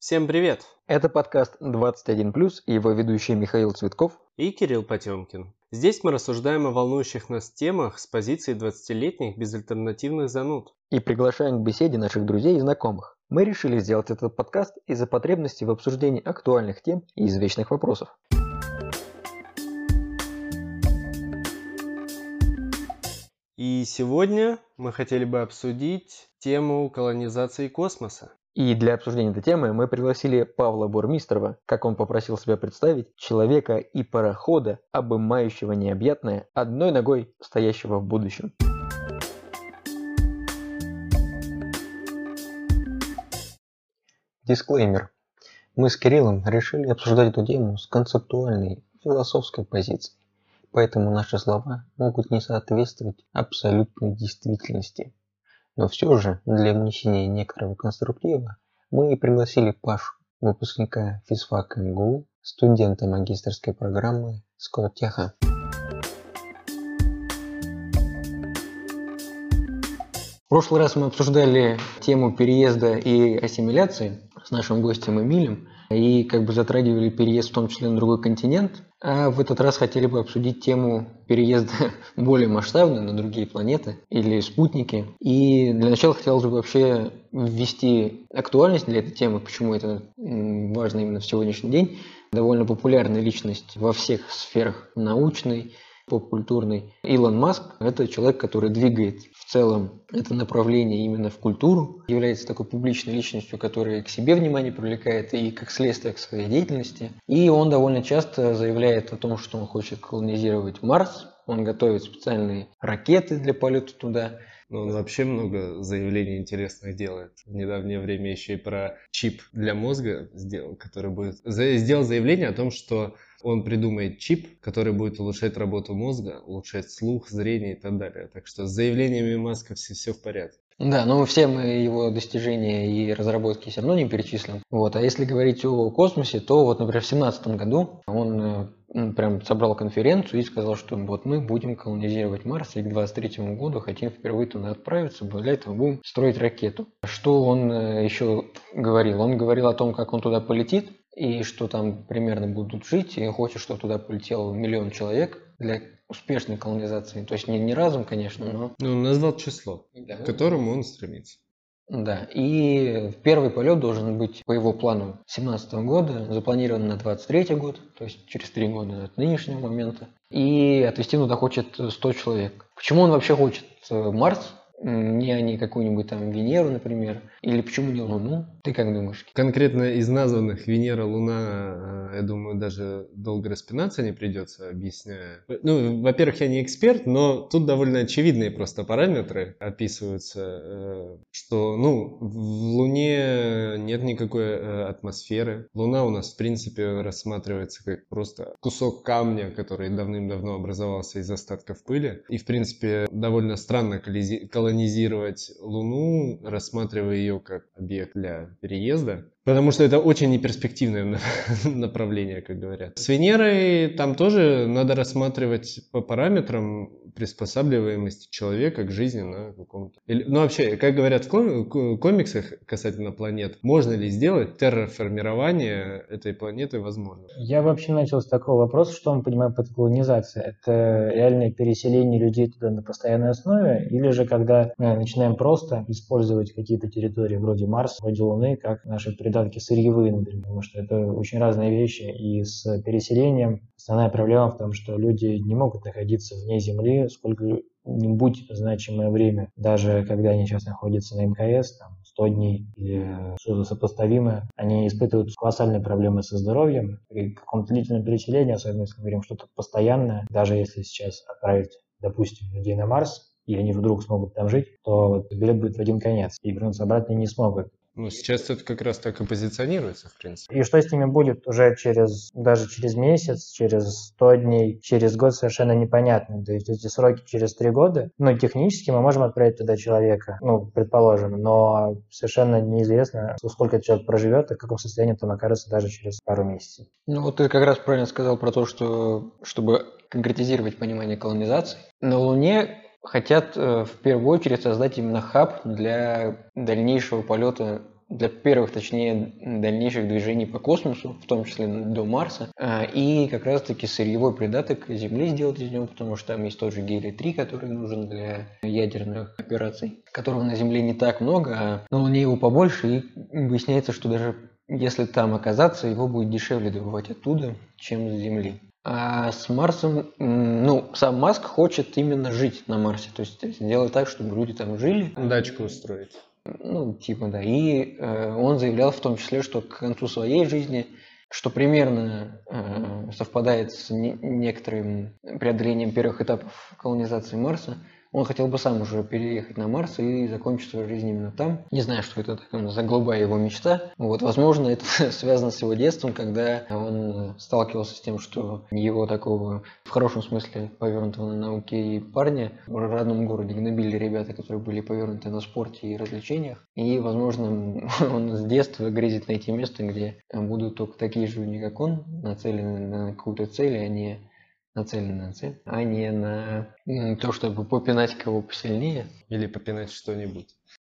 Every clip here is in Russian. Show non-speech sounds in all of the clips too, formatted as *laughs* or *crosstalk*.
Всем привет! Это подкаст 21+, и его ведущий Михаил Цветков и Кирилл Потемкин. Здесь мы рассуждаем о волнующих нас темах с позиции 20-летних безальтернативных зануд. И приглашаем к беседе наших друзей и знакомых. Мы решили сделать этот подкаст из-за потребности в обсуждении актуальных тем и извечных вопросов. И сегодня мы хотели бы обсудить тему колонизации космоса. И для обсуждения этой темы мы пригласили Павла Бурмистрова, как он попросил себя представить, человека и парохода, обымающего необъятное, одной ногой стоящего в будущем. Дисклеймер. Мы с Кириллом решили обсуждать эту тему с концептуальной, философской позиции. Поэтому наши слова могут не соответствовать абсолютной действительности. Но все же, для внесения некоторого конструктива, мы пригласили Пашу, выпускника физфак МГУ, студента магистрской программы Скоттеха. В прошлый раз мы обсуждали тему переезда и ассимиляции с нашим гостем Эмилем и как бы затрагивали переезд в том числе на другой континент. А в этот раз хотели бы обсудить тему переезда *laughs* более масштабно на другие планеты или спутники. И для начала хотелось бы вообще ввести актуальность для этой темы, почему это важно именно в сегодняшний день. Довольно популярная личность во всех сферах научной, поп-культурный. Илон Маск – это человек, который двигает целом это направление именно в культуру, является такой публичной личностью, которая к себе внимание привлекает и как следствие к своей деятельности. И он довольно часто заявляет о том, что он хочет колонизировать Марс, он готовит специальные ракеты для полета туда. Ну, он вообще много заявлений интересных делает. В недавнее время еще и про чип для мозга сделал, который будет... Сделал заявление о том, что он придумает чип, который будет улучшать работу мозга, улучшать слух, зрение и так далее. Так что с заявлениями Маска все, все в порядке. Да, но все мы его достижения и разработки все равно не перечислим. Вот. А если говорить о космосе, то вот, например, в 2017 году он э, прям собрал конференцию и сказал, что вот мы будем колонизировать Марс, и к 2023 году хотим впервые туда отправиться, для этого будем строить ракету. Что он э, еще говорил? Он говорил о том, как он туда полетит, и что там примерно будут жить, и хочет, чтобы туда полетел миллион человек для успешной колонизации. То есть не, не разом, конечно, но... Ну, он назвал число, да. к которому он стремится. Да, и первый полет должен быть по его плану 2017 года, запланирован на 23 год, то есть через три года от нынешнего момента. И отвезти туда хочет 100 человек. Почему он вообще хочет Марс? Не они какую-нибудь там Венеру, например, или почему не Луну? Ты как думаешь? Конкретно из названных Венера, Луна, э, я думаю, даже долго распинаться не придется, объясняя. Ну, во-первых, я не эксперт, но тут довольно очевидные просто параметры описываются, э, что, ну, в Луне нет никакой э, атмосферы. Луна у нас, в принципе, рассматривается как просто кусок камня, который давным-давно образовался из остатков пыли. И, в принципе, довольно странно колонизировать колонизировать Луну, рассматривая ее как объект для переезда. Потому что это очень неперспективное *laughs* направление, как говорят. С Венерой там тоже надо рассматривать по параметрам приспосабливаемости человека к жизни на каком-то... Ну вообще, как говорят в комиксах касательно планет, можно ли сделать терраформирование этой планеты возможно? Я вообще начал с такого вопроса, что мы понимаем под колонизацией. Это реальное переселение людей туда на постоянной основе, или же когда мы начинаем просто использовать какие-то территории вроде Марса, вроде Луны, как наши предатели придатки сырьевые, например, потому что это очень разные вещи. И с переселением основная проблема в том, что люди не могут находиться вне Земли сколько-нибудь значимое время. Даже когда они сейчас находятся на МКС, там, 100 дней или что-то сопоставимое, они испытывают колоссальные проблемы со здоровьем. При каком-то длительном переселении, особенно если мы говорим что-то постоянное, даже если сейчас отправить, допустим, людей на Марс, и они вдруг смогут там жить, то билет будет в один конец, и вернуться обратно не смогут. Ну, сейчас это как раз так и позиционируется, в принципе. И что с ними будет уже через, даже через месяц, через 100 дней, через год совершенно непонятно. То есть эти сроки через три года, ну, технически мы можем отправить туда человека, ну, предположим, но совершенно неизвестно, сколько человек проживет и в каком состоянии там окажется даже через пару месяцев. Ну, вот ты как раз правильно сказал про то, что чтобы конкретизировать понимание колонизации, на Луне хотят э, в первую очередь создать именно хаб для дальнейшего полета для первых, точнее, дальнейших движений по космосу, в том числе до Марса, а, и как раз-таки сырьевой придаток Земли сделать из него, потому что там есть тот же гелий-3, который нужен для ядерных операций, которого на Земле не так много, а на Луне его побольше, и выясняется, что даже если там оказаться, его будет дешевле добывать оттуда, чем с Земли. А с Марсом, ну, сам Маск хочет именно жить на Марсе, то есть сделать так, чтобы люди там жили. Дачку устроить. Ну, типа, да. И э, он заявлял в том числе, что к концу своей жизни, что примерно э, совпадает с не, некоторым преодолением первых этапов колонизации Марса, он хотел бы сам уже переехать на Марс и закончить свою жизнь именно там. Не знаю, что это такая за голубая его мечта. Вот, возможно, это *laughs* связано с его детством, когда он сталкивался с тем, что его такого, в хорошем смысле, повернутого на науке и парня в родном городе гнобили ребята, которые были повернуты на спорте и развлечениях. И, возможно, *laughs* он с детства грезит найти место, где будут только такие же люди, как он, нацелены на какую-то цель, а не нацелены на цель, а не на то, чтобы попинать кого посильнее. Или попинать что-нибудь.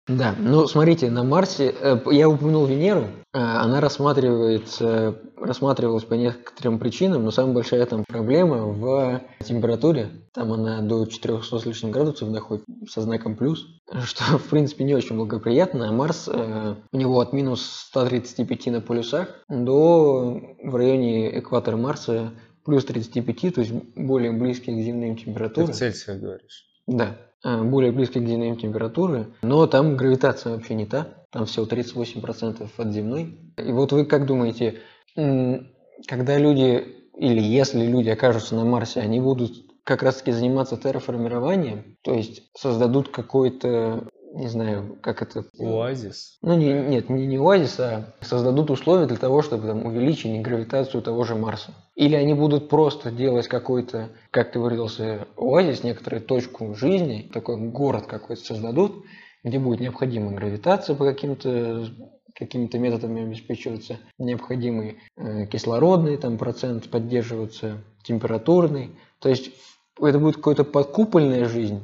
Да, ну смотрите, на Марсе, э, я упомянул Венеру, э, она рассматривается, рассматривалась по некоторым причинам, но самая большая там проблема в температуре, там она до 400 с лишним градусов доходит со знаком плюс, *laughs* что в принципе не очень благоприятно, а Марс, э, у него от минус 135 на полюсах до в районе экватора Марса плюс 35, то есть более близкие к земным температурам. Ты в Цельсиях говоришь? Да, э, более близкие к земным температуры, но там гравитация вообще не та, там всего 38% от земной. И вот вы как думаете, когда люди, или если люди окажутся на Марсе, они будут как раз таки заниматься терраформированием, то есть создадут какой-то не знаю, как это... Оазис? Ну, не, нет, не, не оазис, а создадут условия для того, чтобы там, увеличить гравитацию того же Марса. Или они будут просто делать какой-то, как ты выразился, оазис, некоторую точку жизни, такой город какой-то создадут, где будет необходима гравитация по каким-то какими-то методами обеспечиваться необходимый э, кислородный там процент поддерживаться, температурный. То есть это будет какая-то подкупольная жизнь,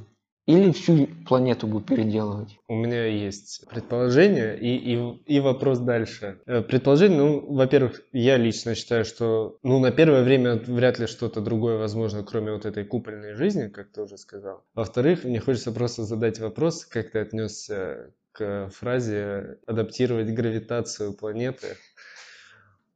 или всю планету будут переделывать? У меня есть предположение и, и, и вопрос дальше. Э, предположение, ну, во-первых, я лично считаю, что ну, на первое время вряд ли что-то другое возможно, кроме вот этой купольной жизни, как ты уже сказал. Во-вторых, мне хочется просто задать вопрос, как ты отнесся к фразе «адаптировать гравитацию планеты».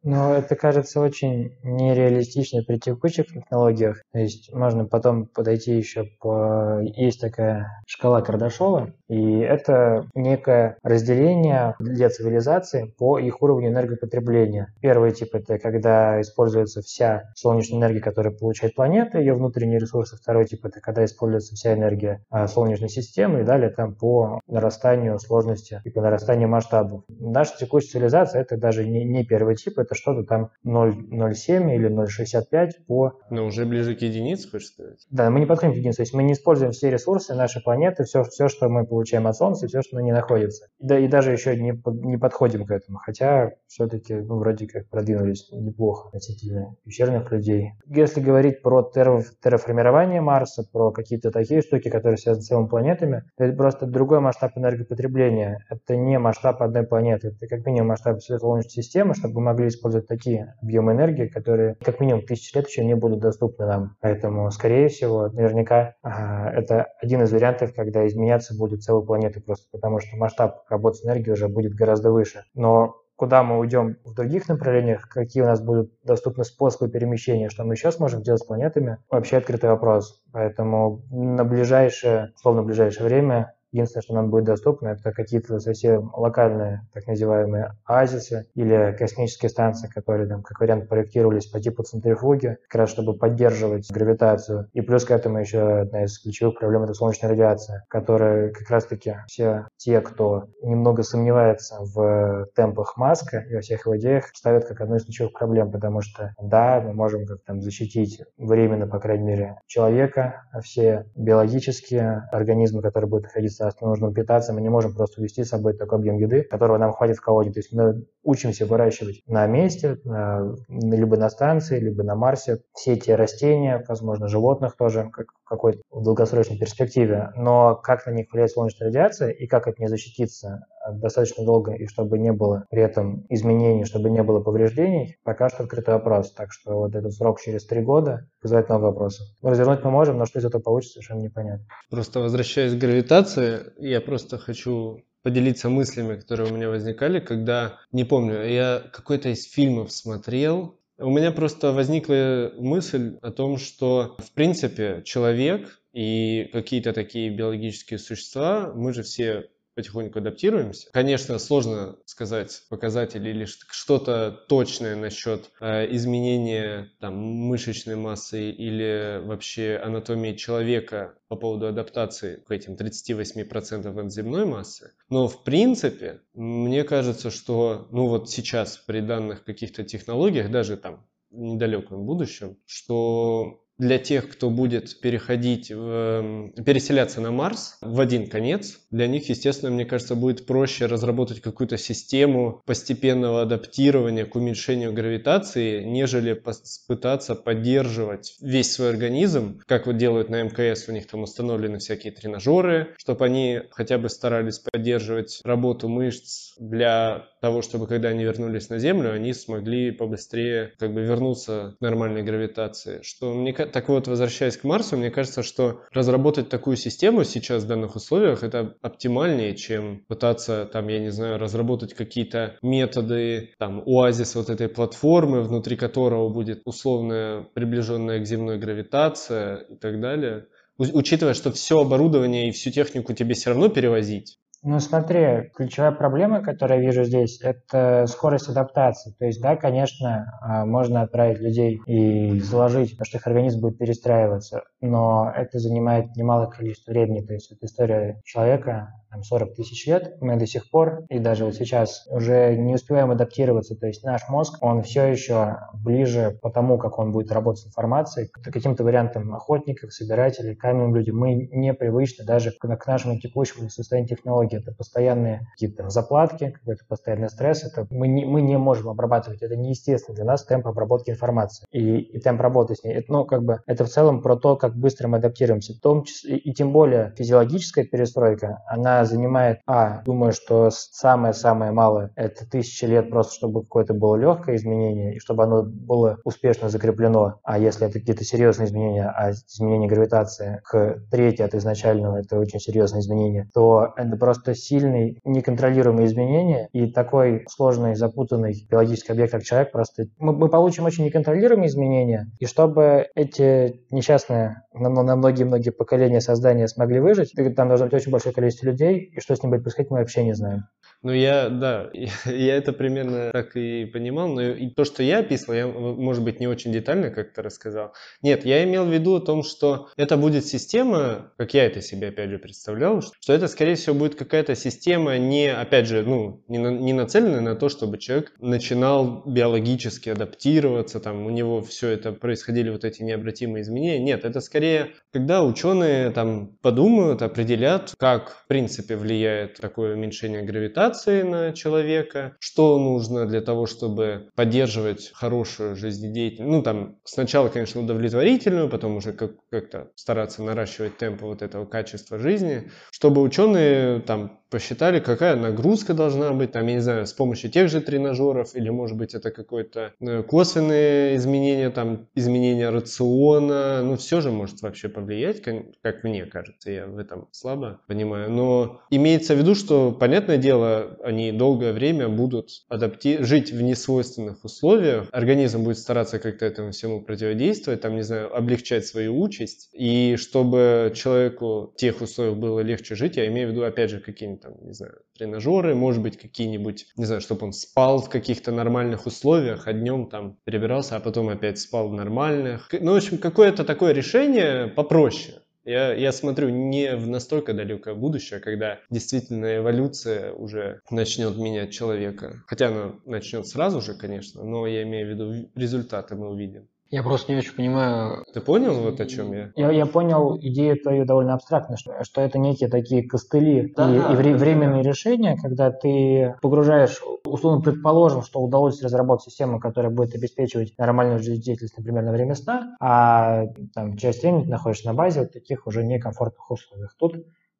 Но это кажется очень нереалистично при текущих технологиях. То есть можно потом подойти еще по... Есть такая шкала Кардашова, и это некое разделение для цивилизации по их уровню энергопотребления. Первый тип – это когда используется вся солнечная энергия, которую получает планета, ее внутренние ресурсы. Второй тип – это когда используется вся энергия а, Солнечной системы, и далее там по нарастанию сложности и по нарастанию масштабов. Наша текущая цивилизация – это даже не, не первый тип, это это что-то там 0,07 или 0,65 по... Но уже ближе к единице, хочешь сказать? Да, мы не подходим к единице, то есть мы не используем все ресурсы нашей планеты, все, все что мы получаем от Солнца, все, что на ней находится. Да, и даже еще не, не подходим к этому, хотя все-таки ну, вроде как продвинулись неплохо относительно пещерных людей. Если говорить про терр, терраформирование Марса, про какие-то такие штуки, которые связаны с целыми планетами, то это просто другой масштаб энергопотребления. Это не масштаб одной планеты, это как минимум масштаб Солнечной системы, чтобы мы могли использовать такие объемы энергии, которые как минимум тысячи лет еще не будут доступны нам. Поэтому, скорее всего, наверняка это один из вариантов, когда изменяться будет целая планета просто потому, что масштаб работы с энергией уже будет гораздо выше. Но куда мы уйдем в других направлениях, какие у нас будут доступны способы перемещения, что мы еще сможем делать с планетами, вообще открытый вопрос. Поэтому на ближайшее, словно ближайшее время Единственное, что нам будет доступно, это какие-то совсем локальные, так называемые оазисы или космические станции, которые, там, как вариант, проектировались по типу центрифуги, как раз чтобы поддерживать гравитацию. И плюс к этому еще одна из ключевых проблем – это солнечная радиация, которая как раз-таки все те, кто немного сомневается в темпах Маска и во всех его идеях, ставят как одну из ключевых проблем, потому что, да, мы можем как там защитить временно, по крайней мере, человека, а все биологические организмы, которые будут находиться естественно, нужно питаться, мы не можем просто вести с собой такой объем еды, которого нам хватит в колоде. То есть мы учимся выращивать на месте, на, либо на станции, либо на Марсе все эти растения, возможно, животных тоже, как в какой-то долгосрочной перспективе. Но как на них влияет солнечная радиация и как от нее защититься достаточно долго, и чтобы не было при этом изменений, чтобы не было повреждений, пока что открытый вопрос. Так что вот этот срок через три года вызывает много вопросов. Развернуть мы можем, но что из этого получится, совершенно непонятно. Просто возвращаясь к гравитации, я просто хочу поделиться мыслями, которые у меня возникали, когда, не помню, я какой-то из фильмов смотрел, у меня просто возникла мысль о том, что, в принципе, человек и какие-то такие биологические существа, мы же все потихоньку адаптируемся. Конечно, сложно сказать показатели или что-то точное насчет э, изменения там, мышечной массы или вообще анатомии человека по поводу адаптации к этим 38% от земной массы. Но в принципе, мне кажется, что ну вот сейчас при данных каких-то технологиях, даже там недалеком будущем, что для тех, кто будет переходить, в, переселяться на Марс в один конец, для них, естественно, мне кажется, будет проще разработать какую-то систему постепенного адаптирования к уменьшению гравитации, нежели пытаться поддерживать весь свой организм, как вот делают на МКС, у них там установлены всякие тренажеры, чтобы они хотя бы старались поддерживать работу мышц для того, чтобы когда они вернулись на Землю, они смогли побыстрее как бы вернуться к нормальной гравитации. Что мне так вот, возвращаясь к Марсу, мне кажется, что разработать такую систему сейчас в данных условиях это оптимальнее, чем пытаться, там, я не знаю, разработать какие-то методы, там, оазис вот этой платформы, внутри которого будет условная приближенная к земной гравитация и так далее. Учитывая, что все оборудование и всю технику тебе все равно перевозить, ну, смотри, ключевая проблема, которую я вижу здесь, это скорость адаптации. То есть, да, конечно, а, можно отправить людей и заложить, что их организм будет перестраиваться, но это занимает немалое количество времени. То есть, это история человека, там, 40 тысяч лет, мы до сих пор, и даже вот сейчас, уже не успеваем адаптироваться. То есть наш мозг, он все еще ближе по тому, как он будет работать с информацией, к каким-то вариантам охотников, собирателей, каменным людям. Мы не привычны даже к, к нашему текущему состоянию технологий. Это постоянные какие-то заплатки, какой-то постоянный стресс. Это мы не, мы не можем обрабатывать. Это неестественно для нас темп обработки информации и, и темп работы с ней. Это, ну, как бы, это в целом про то, как быстро мы адаптируемся. В том числе, и тем более физиологическая перестройка, она занимает, а, думаю, что самое-самое малое – это тысячи лет просто, чтобы какое-то было легкое изменение, и чтобы оно было успешно закреплено. А если это какие-то серьезные изменения, а изменение гравитации к трети от изначального – это очень серьезное изменение, то это просто сильный, неконтролируемый изменения, и такой сложный, запутанный биологический объект, как человек, просто мы, мы получим очень неконтролируемые изменения, и чтобы эти несчастные на многие-многие поколения создания смогли выжить, там должно быть очень большое количество людей, людей, и что с ним будет происходить, мы вообще не знаем. Ну, я, да, *laughs* я это примерно так и понимал, но и то, что я описывал, я, может быть, не очень детально как-то рассказал. Нет, я имел в виду о том, что это будет система, как я это себе, опять же, представлял, что это, скорее всего, будет какая-то система не, опять же, ну, не, на, не нацеленная на то, чтобы человек начинал биологически адаптироваться, там, у него все это происходили вот эти необратимые изменения. Нет, это скорее, когда ученые там подумают, определят, как, в принципе, влияет такое уменьшение гравитации, ориентации на человека, что нужно для того, чтобы поддерживать хорошую жизнедеятельность. Ну, там, сначала, конечно, удовлетворительную, потом уже как- как-то стараться наращивать темпы вот этого качества жизни, чтобы ученые там посчитали, какая нагрузка должна быть, там, я не знаю, с помощью тех же тренажеров, или, может быть, это какое-то э, косвенное изменение, там, изменение рациона, ну, все же может вообще повлиять, как мне кажется, я в этом слабо понимаю, но имеется в виду, что, понятное дело, они долгое время будут адапти... жить в несвойственных условиях, организм будет стараться как-то этому всему противодействовать, там, не знаю, облегчать свою участь, и чтобы человеку в тех условиях было легче жить, я имею в виду, опять же, какие-нибудь там, не знаю, тренажеры, может быть, какие-нибудь, не знаю, чтобы он спал в каких-то нормальных условиях, а днем там перебирался, а потом опять спал в нормальных. Ну, в общем, какое-то такое решение попроще. Я, я смотрю не в настолько далекое будущее, когда действительно эволюция уже начнет менять человека. Хотя она начнет сразу же, конечно, но я имею в виду результаты мы увидим. Я просто не очень понимаю. Ты понял вот о чем я? Я, я понял идею твою довольно абстрактно, что, что это некие такие костыли Да, и, да, и вре- да. временные решения, когда ты погружаешь, условно предположим, что удалось разработать систему, которая будет обеспечивать нормальную жизнедеятельность, например, на время сна, а там, часть времени ты находишься на базе вот таких уже некомфортных условиях. Тут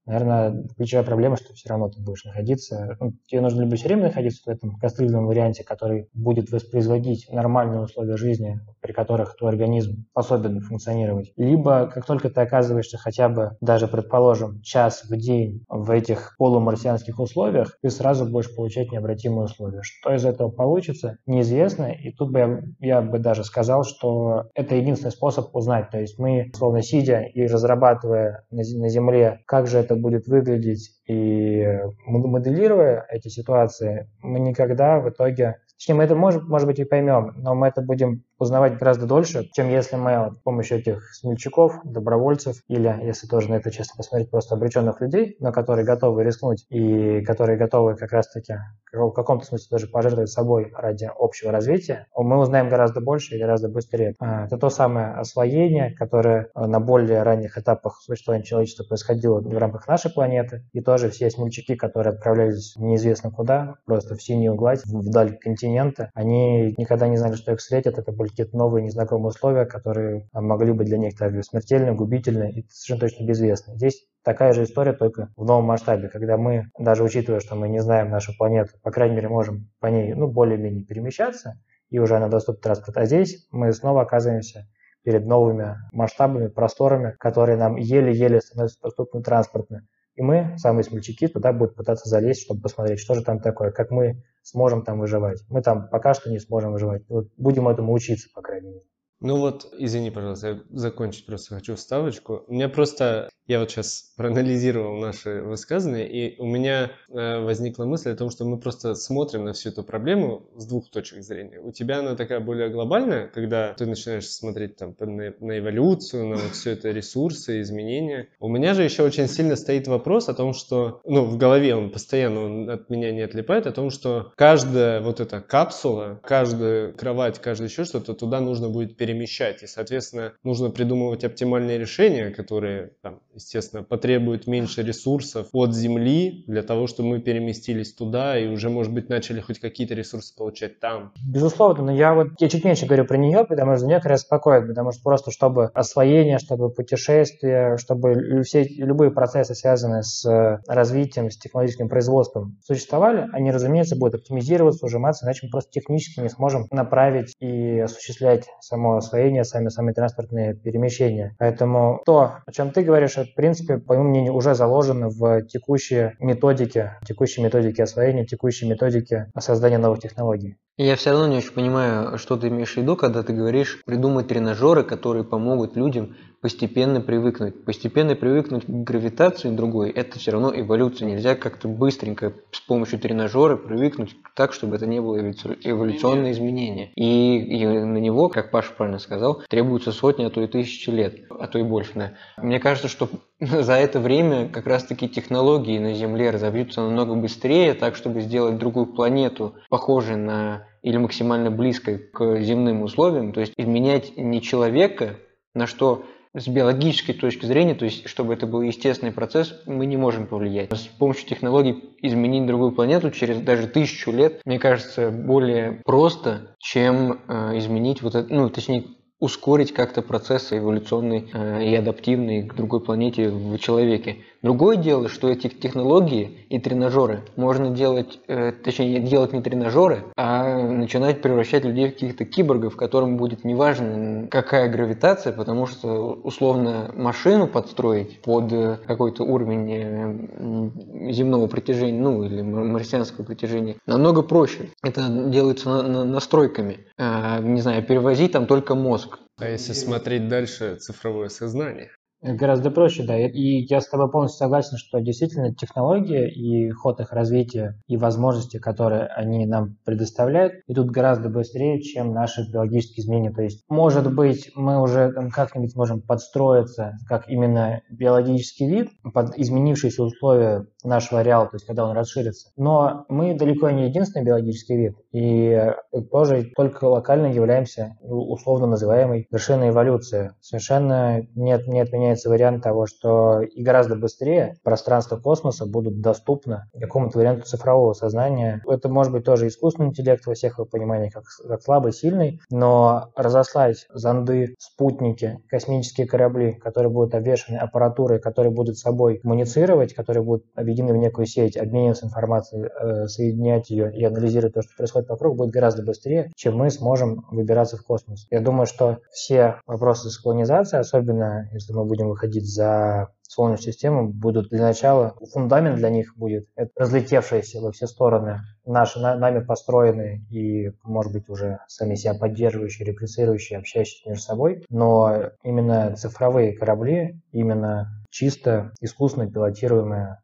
Наверное, ключевая проблема, что все равно ты будешь находиться, ну, тебе нужно либо все время находиться в этом костыльном варианте, который будет воспроизводить нормальные условия жизни, при которых твой организм способен функционировать, либо как только ты оказываешься хотя бы, даже предположим, час в день в этих полумарсианских условиях, ты сразу будешь получать необратимые условия. Что из этого получится, неизвестно, и тут бы я, я бы даже сказал, что это единственный способ узнать. То есть мы, словно сидя и разрабатывая на, на Земле, как же это будет выглядеть, и м- моделируя эти ситуации, мы никогда в итоге Точнее, мы это, может, может быть, и поймем, но мы это будем узнавать гораздо дольше, чем если мы с помощью этих смельчаков, добровольцев, или, если тоже на это честно посмотреть, просто обреченных людей, но которые готовы рискнуть и которые готовы как раз-таки в каком-то смысле даже пожертвовать собой ради общего развития, мы узнаем гораздо больше и гораздо быстрее. А, Это то самое освоение, которое а, на более ранних этапах существования человечества происходило в рамках нашей планеты, и тоже все смельчаки, которые отправлялись неизвестно куда, просто в синюю гладь, вдаль континента, они никогда не знали, что их встретят, это были какие-то новые незнакомые условия, которые а, могли быть для некоторых смертельны, губительны и совершенно точно безвестны. Здесь такая же история, только в новом масштабе, когда мы, даже учитывая, что мы не знаем нашу планету, по крайней мере, можем по ней, ну, более-менее перемещаться, и уже она доступна транспорт, а здесь мы снова оказываемся перед новыми масштабами, просторами, которые нам еле-еле становятся доступны транспортно. И мы, самые смельчаки, туда будут пытаться залезть, чтобы посмотреть, что же там такое, как мы сможем там выживать. Мы там пока что не сможем выживать. Вот будем этому учиться, по крайней мере. Ну вот, извини, пожалуйста, я закончить просто хочу вставочку. Меня просто, я вот сейчас проанализировал наши высказывания, и у меня э, возникла мысль о том, что мы просто смотрим на всю эту проблему с двух точек зрения. У тебя она такая более глобальная, когда ты начинаешь смотреть там на, на эволюцию, на вот все это ресурсы, изменения. У меня же еще очень сильно стоит вопрос о том, что, ну, в голове он постоянно он от меня не отлипает, о том, что каждая вот эта капсула, каждая кровать, каждое еще что-то, туда нужно будет перемещать. И, соответственно, нужно придумывать оптимальные решения, которые, там, естественно, потребуют меньше ресурсов от Земли для того, чтобы мы переместились туда и уже, может быть, начали хоть какие-то ресурсы получать там. Безусловно, но я вот я чуть меньше говорю про нее, потому что нее как раз потому что просто чтобы освоение, чтобы путешествие, чтобы все любые процессы, связанные с развитием, с технологическим производством, существовали, они, разумеется, будут оптимизироваться, ужиматься, иначе мы просто технически не сможем направить и осуществлять само освоение, сами, сами транспортные перемещения. Поэтому то, о чем ты говоришь, это, в принципе, по моему мнению, уже заложено в текущие методики, текущие методики освоения, текущие методики создания новых технологий. Я все равно не очень понимаю, что ты имеешь в виду, когда ты говоришь придумать тренажеры, которые помогут людям постепенно привыкнуть. Постепенно привыкнуть к гравитации другой – это все равно эволюция. Нельзя как-то быстренько с помощью тренажера привыкнуть так, чтобы это не было эволюционное изменение. И, и на него, как Паша правильно сказал, требуется сотни, а то и тысячи лет, а то и больше. Да. Мне кажется, что *laughs* за это время как раз-таки технологии на Земле разовьются намного быстрее, так, чтобы сделать другую планету похожей на или максимально близкой к земным условиям, то есть изменять не человека, на что с биологической точки зрения, то есть чтобы это был естественный процесс, мы не можем повлиять. С помощью технологий изменить другую планету через даже тысячу лет, мне кажется, более просто, чем э, изменить вот это, ну, точнее, ускорить как-то процессы эволюционный э, и адаптивный к другой планете в человеке. Другое дело, что эти технологии и тренажеры можно делать, э, точнее, делать не тренажеры, а начинать превращать людей в каких-то киборгов, которым будет неважно, какая гравитация, потому что условно машину подстроить под э, какой-то уровень земного притяжения, ну или марсианского притяжения, намного проще. Это делается на, на, настройками. Э, не знаю, перевозить там только мозг. А если смотреть дальше, цифровое сознание? Гораздо проще, да. И я с тобой полностью согласен, что действительно технологии и ход их развития и возможности, которые они нам предоставляют, идут гораздо быстрее, чем наши биологические изменения. То есть, может быть, мы уже как-нибудь можем подстроиться, как именно биологический вид, под изменившиеся условия нашего ареала, то есть когда он расширится. Но мы далеко не единственный биологический вид, и тоже только локально являемся условно называемой вершиной эволюции. Совершенно нет, не отменяется вариант того, что и гораздо быстрее пространство космоса будут доступны какому-то варианту цифрового сознания. Это может быть тоже искусственный интеллект во всех его пониманиях, как, как слабый, сильный, но разослать зонды, спутники, космические корабли, которые будут обвешаны аппаратурой, которые будут собой коммуницировать, которые будут объединены в некую сеть, обмениваться информацией, э, соединять ее и анализировать то, что происходит вокруг, будет гораздо быстрее, чем мы сможем выбираться в космос. Я думаю, что все вопросы с колонизацией, особенно если мы будем выходить за Солнечную систему, будут для начала, фундамент для них будет это разлетевшиеся во все стороны, наши, нами построенные и, может быть, уже сами себя поддерживающие, реплицирующие, общающиеся между собой, но именно цифровые корабли, именно чисто искусственно пилотируемые,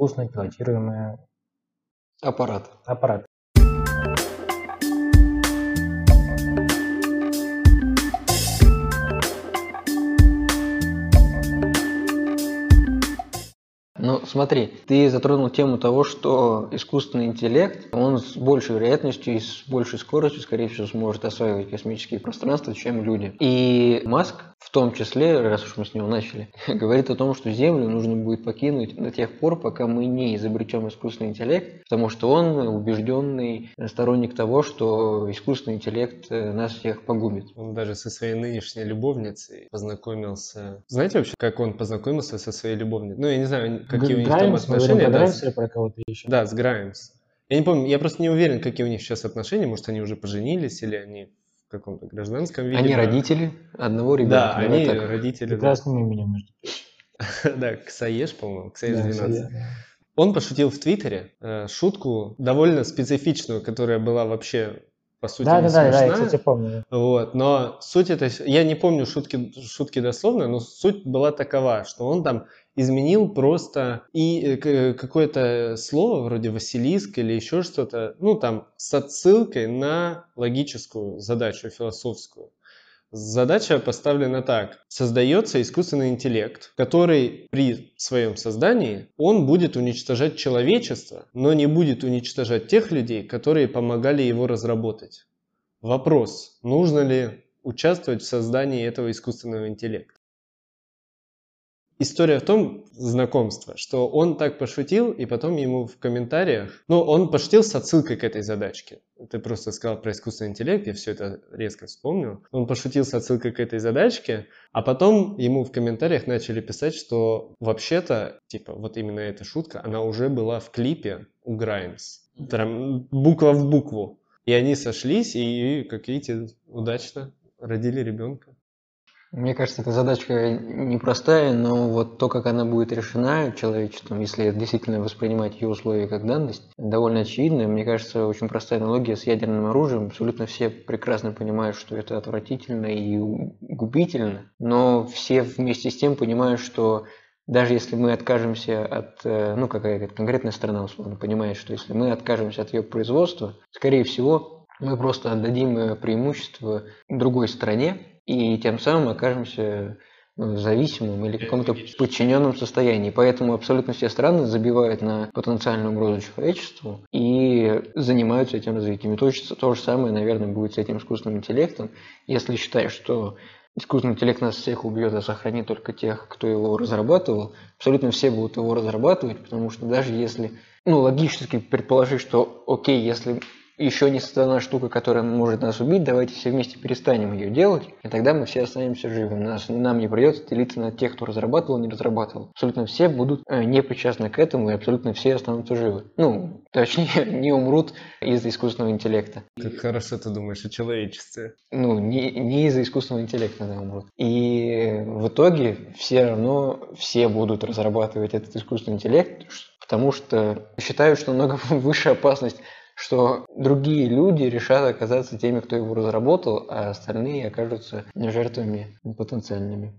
искусственно пилотируемые аппарат. аппарат. Ну, смотри, ты затронул тему того, что искусственный интеллект, он с большей вероятностью и с большей скоростью, скорее всего, сможет осваивать космические пространства, чем люди. И Маск в том числе, раз уж мы с него начали, *laughs* говорит о том, что Землю нужно будет покинуть до тех пор, пока мы не изобретем искусственный интеллект, потому что он убежденный сторонник того, что искусственный интеллект э, нас всех погубит. Он даже со своей нынешней любовницей познакомился. Знаете вообще, как он познакомился со своей любовницей? Ну, я не знаю, какие у них там отношения. Да, с... про кого-то еще? Да, с Граймс. Я не помню, я просто не уверен, какие у них сейчас отношения. Может, они уже поженились или они в каком-то гражданском виде. Они родители одного ребенка. Да, они так. родители. Прекрасным да. именем, между прочим. *laughs* да, Ксаеш, по-моему, Ксаеш 12. Он пошутил в Твиттере э, шутку довольно специфичную, которая была вообще по сути, да, да, да, да, я, кстати, помню. Вот, но суть это, я не помню шутки, шутки дословно, но суть была такова, что он там изменил просто и э, какое-то слово вроде Василиск или еще что-то, ну там с отсылкой на логическую задачу философскую. Задача поставлена так. Создается искусственный интеллект, который при своем создании, он будет уничтожать человечество, но не будет уничтожать тех людей, которые помогали его разработать. Вопрос, нужно ли участвовать в создании этого искусственного интеллекта? История в том, знакомство, что он так пошутил, и потом ему в комментариях, ну, он пошутил с отсылкой к этой задачке. Ты просто сказал про искусственный интеллект, я все это резко вспомнил. Он пошутил с отсылкой к этой задачке, а потом ему в комментариях начали писать, что вообще-то, типа, вот именно эта шутка, она уже была в клипе у Граймс. Прям буква в букву. И они сошлись, и, как видите, удачно родили ребенка. Мне кажется, эта задачка непростая, но вот то, как она будет решена человечеством, если действительно воспринимать ее условия как данность, довольно очевидно. Мне кажется, очень простая аналогия с ядерным оружием. Абсолютно все прекрасно понимают, что это отвратительно и губительно, но все вместе с тем понимают, что даже если мы откажемся от, э, ну какая-то конкретная страна условно понимает, что если мы откажемся от ее производства, скорее всего, мы просто отдадим преимущество другой стране, и тем самым окажемся ну, зависимым или каком-то подчиненном состоянии. Поэтому абсолютно все страны забивают на потенциальную угрозу человечеству и занимаются этим развитием. И то, то же самое, наверное, будет с этим искусственным интеллектом. Если считаешь, что искусственный интеллект нас всех убьет, а сохранит только тех, кто его разрабатывал, абсолютно все будут его разрабатывать, потому что даже если, ну, логически предположить, что, окей, если еще не создана штука, которая может нас убить, давайте все вместе перестанем ее делать, и тогда мы все останемся живы. Нас, нам не придется делиться на тех, кто разрабатывал, не разрабатывал. Абсолютно все будут э, не причастны к этому, и абсолютно все останутся живы. Ну, *laughs* точнее, не умрут из-за искусственного интеллекта. Как хорошо ты думаешь о человечестве. Ну, не, не из-за искусственного интеллекта, да, умрут. И в итоге все равно все будут разрабатывать этот искусственный интеллект, потому что считают, что намного *laughs* выше опасность что другие люди решат оказаться теми, кто его разработал, а остальные окажутся жертвами потенциальными.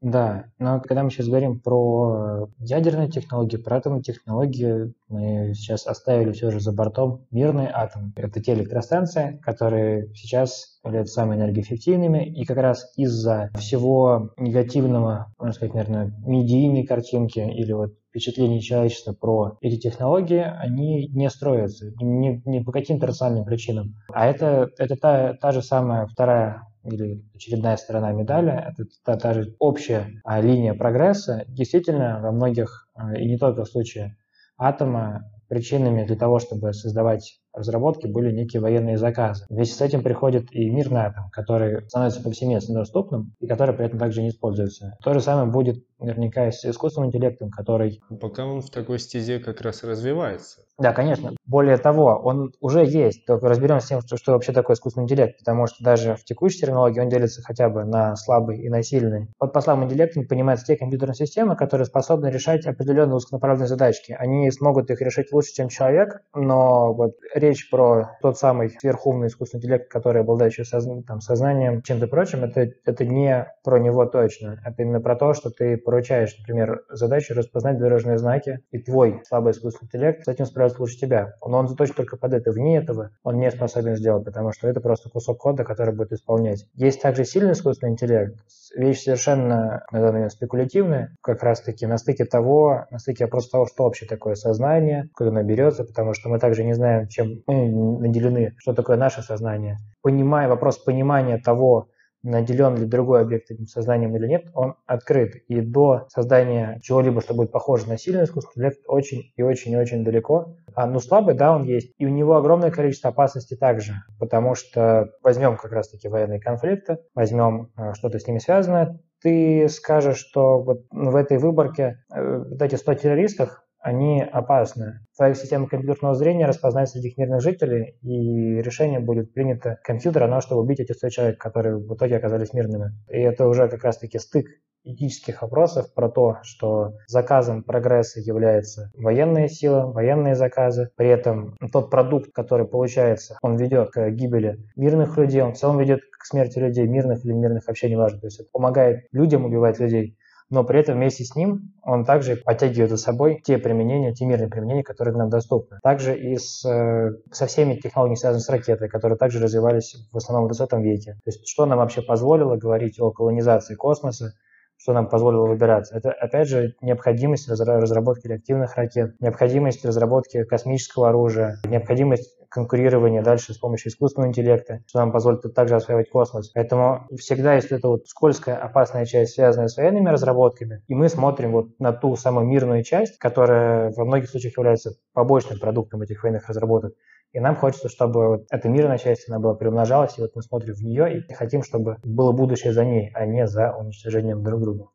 Да, но когда мы сейчас говорим про ядерные технологии, про атомные технологии, мы сейчас оставили все же за бортом мирный атом. Это те электростанции, которые сейчас являются самыми энергоэффективными, и как раз из-за всего негативного, можно сказать, наверное, медийной картинки или вот впечатлений человечества про эти технологии, они не строятся, не, не по каким-то рациональным причинам. А это, это та, та же самая вторая или очередная сторона медали, это та, та же общая а, линия прогресса. Действительно, во многих, а, и не только в случае атома, причинами для того, чтобы создавать разработки, были некие военные заказы. Вместе с этим приходит и мирный атом, который становится повсеместно доступным и который при этом также не используется. То же самое будет наверняка и с искусственным интеллектом, который... Пока он в такой стезе как раз развивается. Да, конечно. Более того, он уже есть. Только разберемся с тем, что, что вообще такое искусственный интеллект, потому что даже в текущей терминологии он делится хотя бы на слабый и на сильный. Под по слабым интеллектам понимаются те компьютерные системы, которые способны решать определенные узконаправленные задачки. Они смогут их решить лучше, чем человек, но вот речь про тот самый сверхумный искусственный интеллект, который обладает еще созна- там, сознанием, чем-то прочим, это, это не про него точно. Это именно про то, что ты поручаешь, например, задачу распознать дорожные знаки, и твой слабый искусственный интеллект с этим лучше тебя. Но он заточен только под это. Вне этого он не способен сделать, потому что это просто кусок кода, который будет исполнять. Есть также сильный искусственный интеллект, вещь совершенно на данный момент спекулятивная, как раз-таки на стыке того, на стыке просто того, что вообще такое сознание, куда оно берется, потому что мы также не знаем, чем мы наделены, что такое наше сознание. Понимая вопрос понимания того, наделен ли другой объект этим сознанием или нет, он открыт. И до создания чего-либо, что будет похоже на сильный искусственный интеллект, очень и очень и очень далеко. А, ну, слабый, да, он есть. И у него огромное количество опасностей также, потому что возьмем как раз-таки военные конфликты, возьмем э, что-то с ними связанное, ты скажешь, что вот в этой выборке э, вот эти 100 террористов, они опасны. Твоя система компьютерного зрения распознает среди мирных жителей, и решение будет принято компьютера на чтобы убить этих 100 человек, которые в итоге оказались мирными. И это уже как раз-таки стык этических вопросов про то, что заказом прогресса является военные силы, военные заказы. При этом тот продукт, который получается, он ведет к гибели мирных людей, он в целом ведет к смерти людей, мирных или мирных, вообще не важно. То есть это помогает людям убивать людей но при этом вместе с ним он также подтягивает за собой те применения, те мирные применения, которые нам доступны. Также и с, э, со всеми технологиями, связанными с ракетой, которые также развивались в основном в 20 веке. То есть что нам вообще позволило говорить о колонизации космоса, что нам позволило выбираться. Это, опять же, необходимость разработки реактивных ракет, необходимость разработки космического оружия, необходимость конкурирования дальше с помощью искусственного интеллекта, что нам позволит также осваивать космос. Поэтому всегда, если это вот скользкая, опасная часть, связанная с военными разработками, и мы смотрим вот на ту самую мирную часть, которая во многих случаях является побочным продуктом этих военных разработок, и нам хочется, чтобы вот эта мирная часть, она была приумножалась, и вот мы смотрим в нее и хотим, чтобы было будущее за ней, а не за уничтожением друг друга.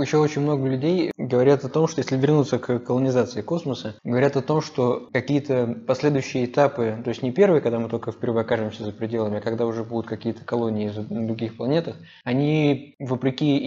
Еще очень много людей говорят о том, что если вернуться к колонизации космоса, говорят о том, что какие-то последующие этапы, то есть не первые, когда мы только впервые окажемся за пределами, а когда уже будут какие-то колонии на других планетах, они, вопреки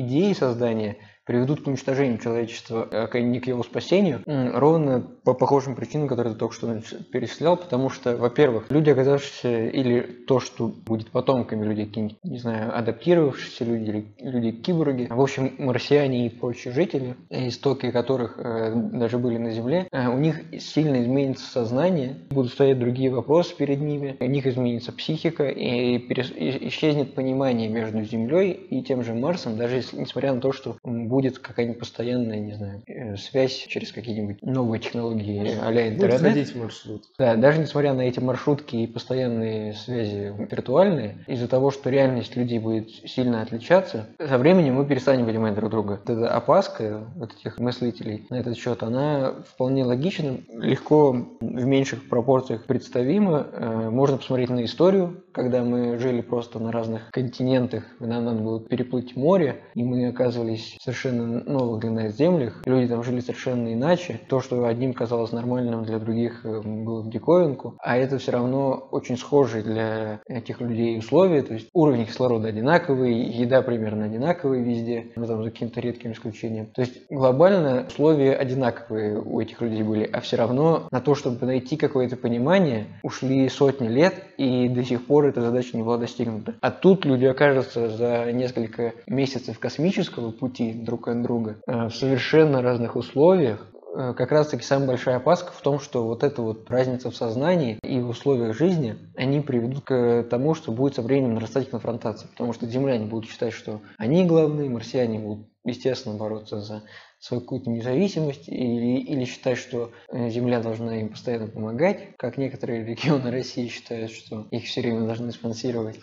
идее создания, приведут к уничтожению человечества, а не к его спасению, ровно по похожим причинам, которые ты только что перечислял, потому что, во-первых, люди, оказавшиеся, или то, что будет потомками людей, какие не знаю, адаптировавшиеся люди, или люди-киборги, в общем, марсиане и прочие жители, истоки которых э, даже были на Земле, э, у них сильно изменится сознание, будут стоять другие вопросы перед ними, у них изменится психика, и, и исчезнет понимание между Землей и тем же Марсом, даже если, несмотря на то, что будет какая-нибудь постоянная, не знаю, э, связь через какие-нибудь новые технологии а-ля интернет. Ходить маршрут. Да, даже несмотря на эти маршрутки и постоянные связи виртуальные, из-за того, что реальность людей будет сильно отличаться, со временем мы перестанем понимать друг друга. Эта опаска вот этих мыслителей на этот счет, она вполне логична, легко в меньших пропорциях представима. Э, можно посмотреть на историю, когда мы жили просто на разных континентах, нам надо было переплыть море, и мы оказывались совершенно совершенно новых для нас землях. Люди там жили совершенно иначе. То, что одним казалось нормальным, для других э, было в диковинку. А это все равно очень схожие для этих людей условия. То есть уровень кислорода одинаковый, еда примерно одинаковая везде, ну, там, за каким-то редким исключением. То есть глобально условия одинаковые у этих людей были. А все равно на то, чтобы найти какое-то понимание, ушли сотни лет, и до сих пор эта задача не была достигнута. А тут люди окажутся за несколько месяцев космического пути друг от друга э, в совершенно разных условиях, э, как раз таки самая большая опаска в том, что вот эта вот разница в сознании и в условиях жизни, они приведут к тому, что будет со временем нарастать конфронтация. Потому что земляне будут считать, что они главные, марсиане будут, естественно, бороться за свою какую-то независимость или, или считать, что э, Земля должна им постоянно помогать, как некоторые регионы России считают, что их все время должны спонсировать.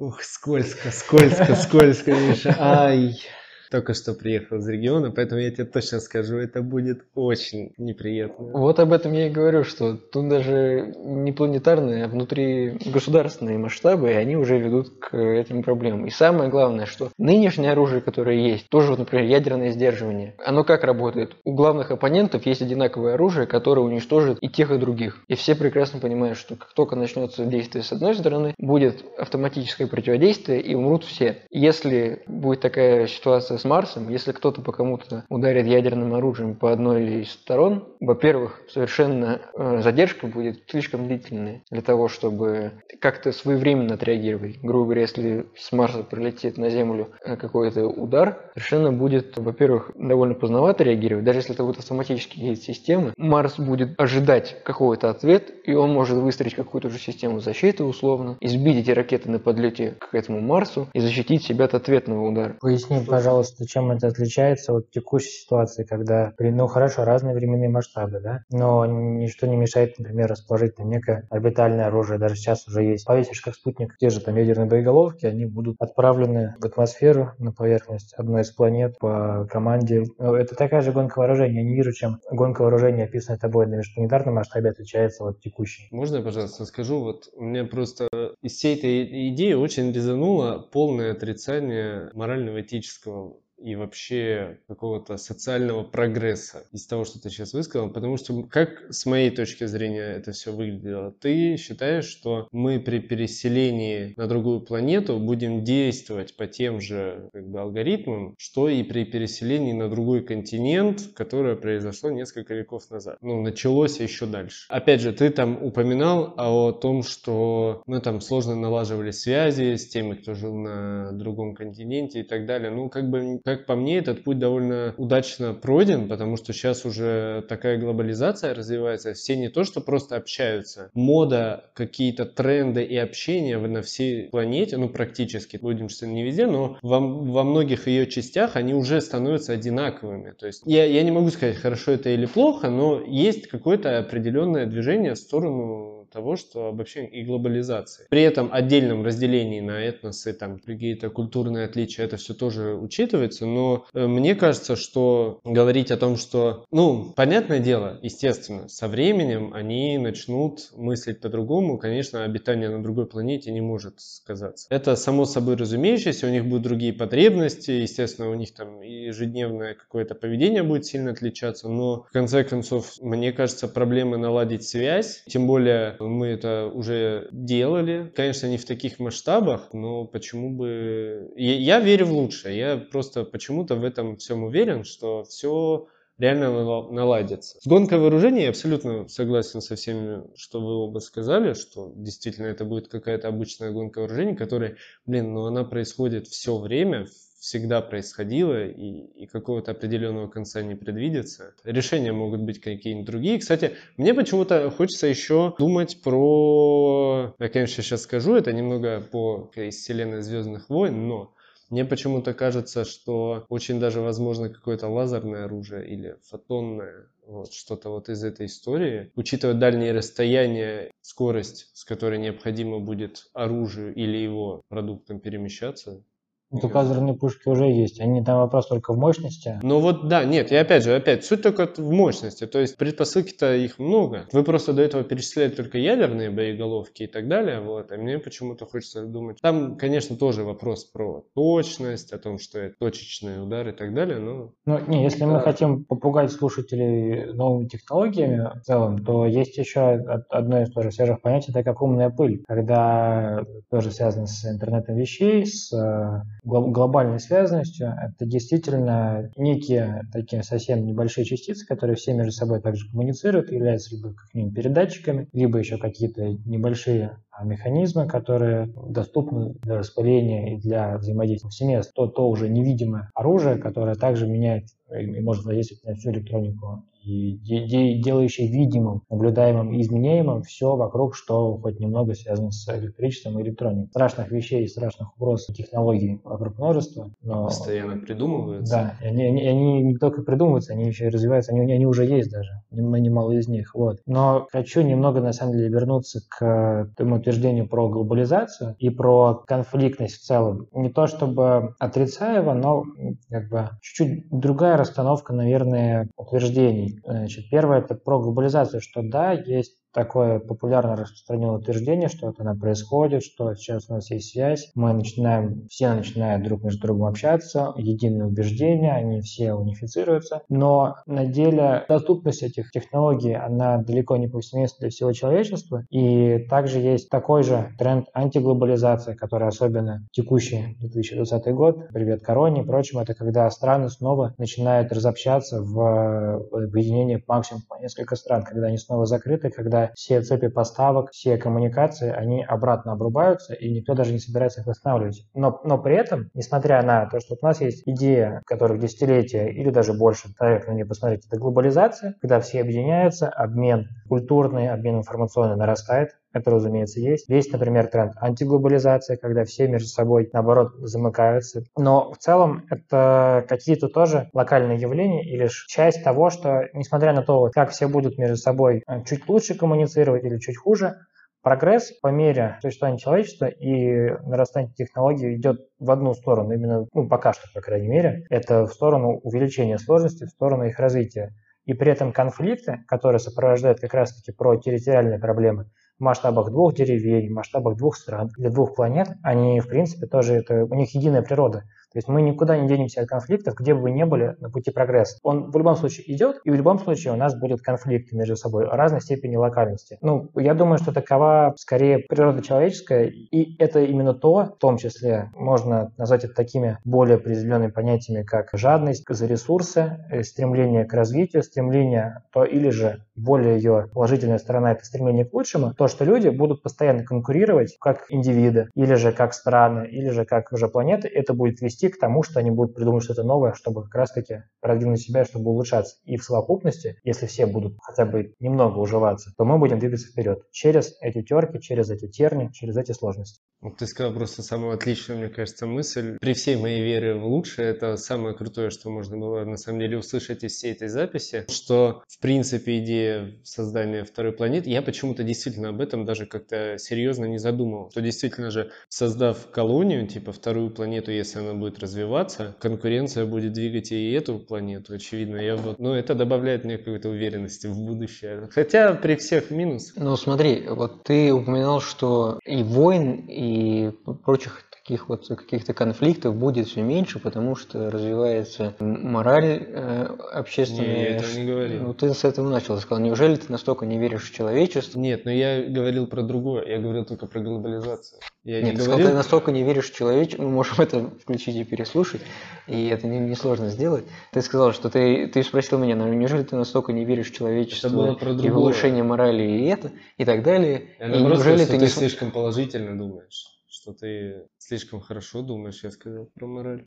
Ух, скользко, скользко, скользко, Миша. Ай. Только что приехал из региона, поэтому я тебе точно скажу, это будет очень неприятно. Вот об этом я и говорю, что тут даже не планетарные, а внутри государственные масштабы, и они уже ведут к этим проблемам. И самое главное, что нынешнее оружие, которое есть, тоже, например, ядерное сдерживание, оно как работает? У главных оппонентов есть одинаковое оружие, которое уничтожит и тех, и других. И все прекрасно понимают, что как только начнется действие с одной стороны, будет автоматическое противодействие, и умрут все. Если будет такая ситуация с Марсом, если кто-то по кому-то ударит ядерным оружием по одной из сторон, во-первых, совершенно э, задержка будет слишком длительная для того, чтобы как-то своевременно отреагировать. Грубо говоря, если с Марса прилетит на Землю э, какой-то удар, совершенно будет, во-первых, довольно поздновато реагировать, даже если это будут автоматические системы. Марс будет ожидать какой-то ответ, и он может выстроить какую-то уже систему защиты условно, избить эти ракеты на подлете к этому Марсу и защитить себя от ответного удара. Поясни, пожалуйста, пожалуйста, чем это отличается от текущей ситуации, когда, ну хорошо, разные временные масштабы, да, но ничто не мешает, например, расположить там некое орбитальное оружие, даже сейчас уже есть. Повесишь как спутник те же там ядерные боеголовки, они будут отправлены в атмосферу на поверхность одной из планет по команде. Ну, это такая же гонка вооружений. Я не вижу, чем гонка вооружений, описанная тобой на межпланетарном масштабе, отличается от текущей. Можно я, пожалуйста, скажу? Вот меня просто из всей этой идеи очень резануло полное отрицание морального этического и вообще какого-то социального прогресса из того, что ты сейчас высказал, потому что как с моей точки зрения это все выглядело? Ты считаешь, что мы при переселении на другую планету будем действовать по тем же как бы, алгоритмам, что и при переселении на другой континент, которое произошло несколько веков назад. Ну, началось еще дальше. Опять же, ты там упоминал о том, что мы там сложно налаживали связи с теми, кто жил на другом континенте и так далее. Ну, как бы как по мне, этот путь довольно удачно пройден, потому что сейчас уже такая глобализация развивается. Все не то, что просто общаются. Мода, какие-то тренды и общение на всей планете, ну практически, будем что не везде, но во, во многих ее частях они уже становятся одинаковыми. То есть я, я не могу сказать, хорошо это или плохо, но есть какое-то определенное движение в сторону того, что обобщение и глобализации. При этом отдельном разделении на этносы, там какие-то культурные отличия, это все тоже учитывается, но э, мне кажется, что говорить о том, что, ну, понятное дело, естественно, со временем они начнут мыслить по-другому, конечно, обитание на другой планете не может сказаться. Это само собой разумеющееся, у них будут другие потребности, естественно, у них там ежедневное какое-то поведение будет сильно отличаться, но в конце концов, мне кажется, проблемы наладить связь, тем более мы это уже делали. Конечно, не в таких масштабах, но почему бы... Я, я верю в лучшее. Я просто почему-то в этом всем уверен, что все реально наладится. С гонкой вооружений я абсолютно согласен со всеми, что вы оба сказали, что действительно это будет какая-то обычная гонка вооружений, которая, блин, ну она происходит все время, всегда происходило и, и какого-то определенного конца не предвидится. Решения могут быть какие-нибудь другие. Кстати, мне почему-то хочется еще думать про... Я, конечно, сейчас скажу, это немного по из вселенной Звездных войн, но мне почему-то кажется, что очень даже возможно какое-то лазерное оружие или фотонное, вот, что-то вот из этой истории. Учитывая дальние расстояния, скорость, с которой необходимо будет оружию или его продуктам перемещаться, Вот у пушки уже есть. Они там вопрос только в мощности. Ну вот да, нет, и опять же, опять, суть только в мощности. То есть предпосылки-то их много. Вы просто до этого перечисляли только ядерные боеголовки и так далее. Вот. А мне почему-то хочется думать. Там, конечно, тоже вопрос про точность, о том, что это точечные удары и так далее. Но... Ну, не, если мы хотим попугать слушателей новыми технологиями в целом, то есть еще одно из тоже свежих понятий, это как умная пыль. Когда тоже связано с интернетом вещей, с глобальной связанностью, это действительно некие такие совсем небольшие частицы, которые все между собой также коммуницируют, являются либо какими-нибудь передатчиками, либо еще какие-то небольшие а, механизмы, которые доступны для распыления и для взаимодействия повсеместно. То, то уже невидимое оружие, которое также меняет и может воздействовать на всю электронику и делающий видимым, наблюдаемым и изменяемым все вокруг, что хоть немного связано с электричеством и электроникой. Страшных вещей, страшных угроз технологий вокруг множества. Но... Постоянно придумываются. Да, они, они, они не только придумываются, они еще и развиваются, они, они уже есть даже, немало из них. Вот. Но хочу немного, на самом деле, вернуться к тому утверждению про глобализацию и про конфликтность в целом. Не то чтобы отрицая его, но как бы чуть-чуть другая расстановка, наверное, утверждений. Значит, первое это про глобализацию, что да, есть такое популярно распространенное утверждение, что это она происходит, что сейчас у нас есть связь, мы начинаем, все начинают друг между другом общаться, единые убеждения, они все унифицируются, но на деле доступность этих технологий, она далеко не повсеместна для всего человечества, и также есть такой же тренд антиглобализации, который особенно текущий 2020 год, привет короне и прочим, это когда страны снова начинают разобщаться в объединение максимум по несколько стран, когда они снова закрыты, когда все цепи поставок, все коммуникации, они обратно обрубаются, и никто даже не собирается их восстанавливать. Но, но при этом, несмотря на то, что у нас есть идея, которых десятилетия или даже больше, так на нее посмотреть, это глобализация, когда все объединяются, обмен культурный, обмен информационный нарастает, это, разумеется, есть. Есть, например, тренд антиглобализация, когда все между собой, наоборот, замыкаются. Но в целом это какие-то тоже локальные явления и лишь часть того, что, несмотря на то, как все будут между собой э, чуть лучше коммуницировать или чуть хуже, Прогресс по мере существования человечества и нарастания технологий идет в одну сторону, именно, ну, пока что, по крайней мере, это в сторону увеличения сложности, в сторону их развития. И при этом конфликты, которые сопровождают как раз-таки про территориальные проблемы, в масштабах двух деревень, в масштабах двух стран, для двух планет, они, в принципе, тоже, это, у них единая природа. То есть мы никуда не денемся от конфликтов, где бы вы ни были на пути прогресса. Он в любом случае идет, и в любом случае у нас будут конфликты между собой разной степени локальности. Ну, я думаю, что такова скорее природа человеческая, и это именно то, в том числе можно назвать это такими более определенными понятиями, как жадность за ресурсы, э, стремление к развитию, стремление то или же более ее положительная сторона – это стремление к лучшему, то, что люди будут постоянно конкурировать как индивиды, или же как страны, или же как уже планеты, это будет вести к тому, что они будут придумывать что-то новое, чтобы как раз-таки продвинуть себя, чтобы улучшаться. И в совокупности, если все будут хотя бы немного уживаться, то мы будем двигаться вперед через эти терки, через эти терни, через эти сложности. Ты сказал просто самую отличную, мне кажется, мысль. При всей моей вере в лучшее, это самое крутое, что можно было на самом деле услышать из всей этой записи, что в принципе идея создания второй планеты, я почему-то действительно об этом даже как-то серьезно не задумывал, что действительно же создав колонию, типа вторую планету, если она будет развиваться, конкуренция будет двигать и эту планету, очевидно. Я вот, ну, это добавляет мне какой-то уверенности в будущее. Хотя при всех минус. Ну, смотри, вот ты упоминал, что и войн, и прочих таких вот каких-то конфликтов будет все меньше, потому что развивается мораль э, общественная. Не, я этого не говорил. Ну, ты с этого начал, сказал, неужели ты настолько не веришь в человечество? Нет, но я говорил про другое, я говорил только про глобализацию. Я Нет, не ты говорил... сказал, ты настолько не веришь в человечество, мы можем это включить и переслушать, и это несложно не, сделать. Ты сказал, что ты, ты спросил меня, ну, неужели ты настолько не веришь в человечество это было про и в улучшение морали и это, и так далее. Я и неужели ты, ты не... слишком положительно думаешь? что ты слишком хорошо думаешь, я сказал про мораль.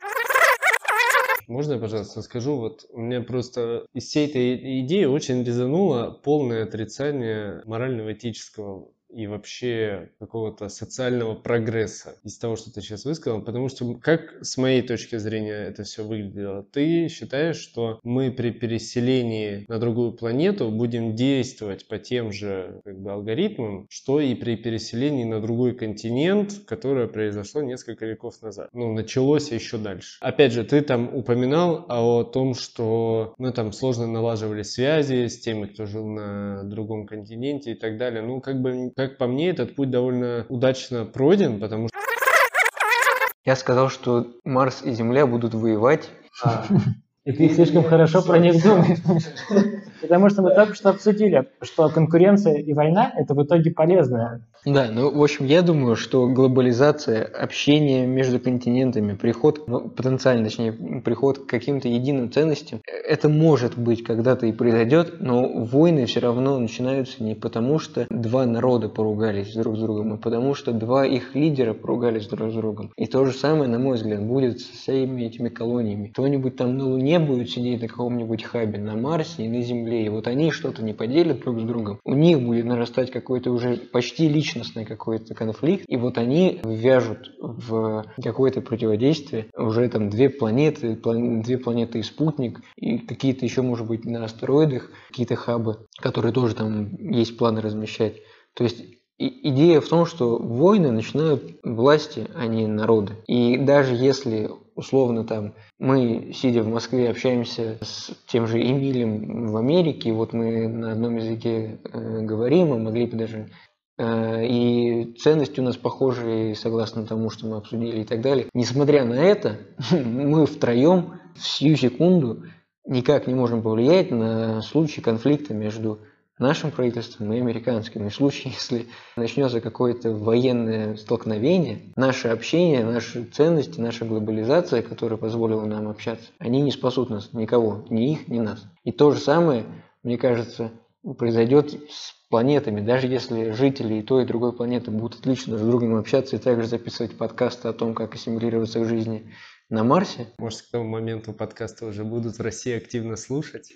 Можно я, пожалуйста, скажу? Вот меня просто из всей этой идеи очень резануло полное отрицание морального этического и вообще какого-то социального прогресса из того, что ты сейчас высказал, потому что как с моей точки зрения это все выглядело? Ты считаешь, что мы при переселении на другую планету будем действовать по тем же как бы, алгоритмам, что и при переселении на другой континент, которое произошло несколько веков назад. Ну, началось еще дальше. Опять же, ты там упоминал о том, что мы там сложно налаживали связи с теми, кто жил на другом континенте и так далее. Ну, как бы, как по мне, этот путь довольно удачно пройден, потому что Я сказал, что Марс и Земля будут воевать. *laughs* И ты слишком хорошо про них думаешь. *laughs* Потому что мы только что обсудили, что конкуренция и война – это в итоге полезно. Да, ну, в общем, я думаю, что глобализация, общение между континентами, приход, ну, потенциально, точнее, приход к каким-то единым ценностям, это может быть когда-то и произойдет, но войны все равно начинаются не потому, что два народа поругались друг с другом, а потому что два их лидера поругались друг с другом. И то же самое, на мой взгляд, будет со всеми этими колониями. Кто-нибудь там на Луне будет сидеть на каком-нибудь хабе, на Марсе и на Земле, и вот они что-то не поделят друг с другом, у них будет нарастать какой-то уже почти личностный какой-то конфликт, и вот они вяжут в какое-то противодействие уже там две планеты, план- две планеты и спутник, и какие-то еще, может быть, на астероидах, какие-то хабы, которые тоже там есть планы размещать. То есть и идея в том, что войны начинают власти, а не народы. И даже если условно там мы, сидя в Москве, общаемся с тем же Эмилем в Америке, вот мы на одном языке э, говорим, мы могли бы даже э, и ценности у нас похожие, согласно тому, что мы обсудили и так далее. Несмотря на это, *laughs* мы втроем в сию секунду никак не можем повлиять на случай конфликта между нашим правительством и американским. И в случае, *laughs* если начнется какое-то военное столкновение, наше общение, наши ценности, наша глобализация, которая позволила нам общаться, они не спасут нас, никого, ни их, ни нас. И то же самое, мне кажется, произойдет с планетами. Даже если жители и той, и другой планеты будут отлично друг с другом общаться и также записывать подкасты о том, как ассимилироваться к жизни на Марсе, может к тому моменту подкасты уже будут в России активно слушать.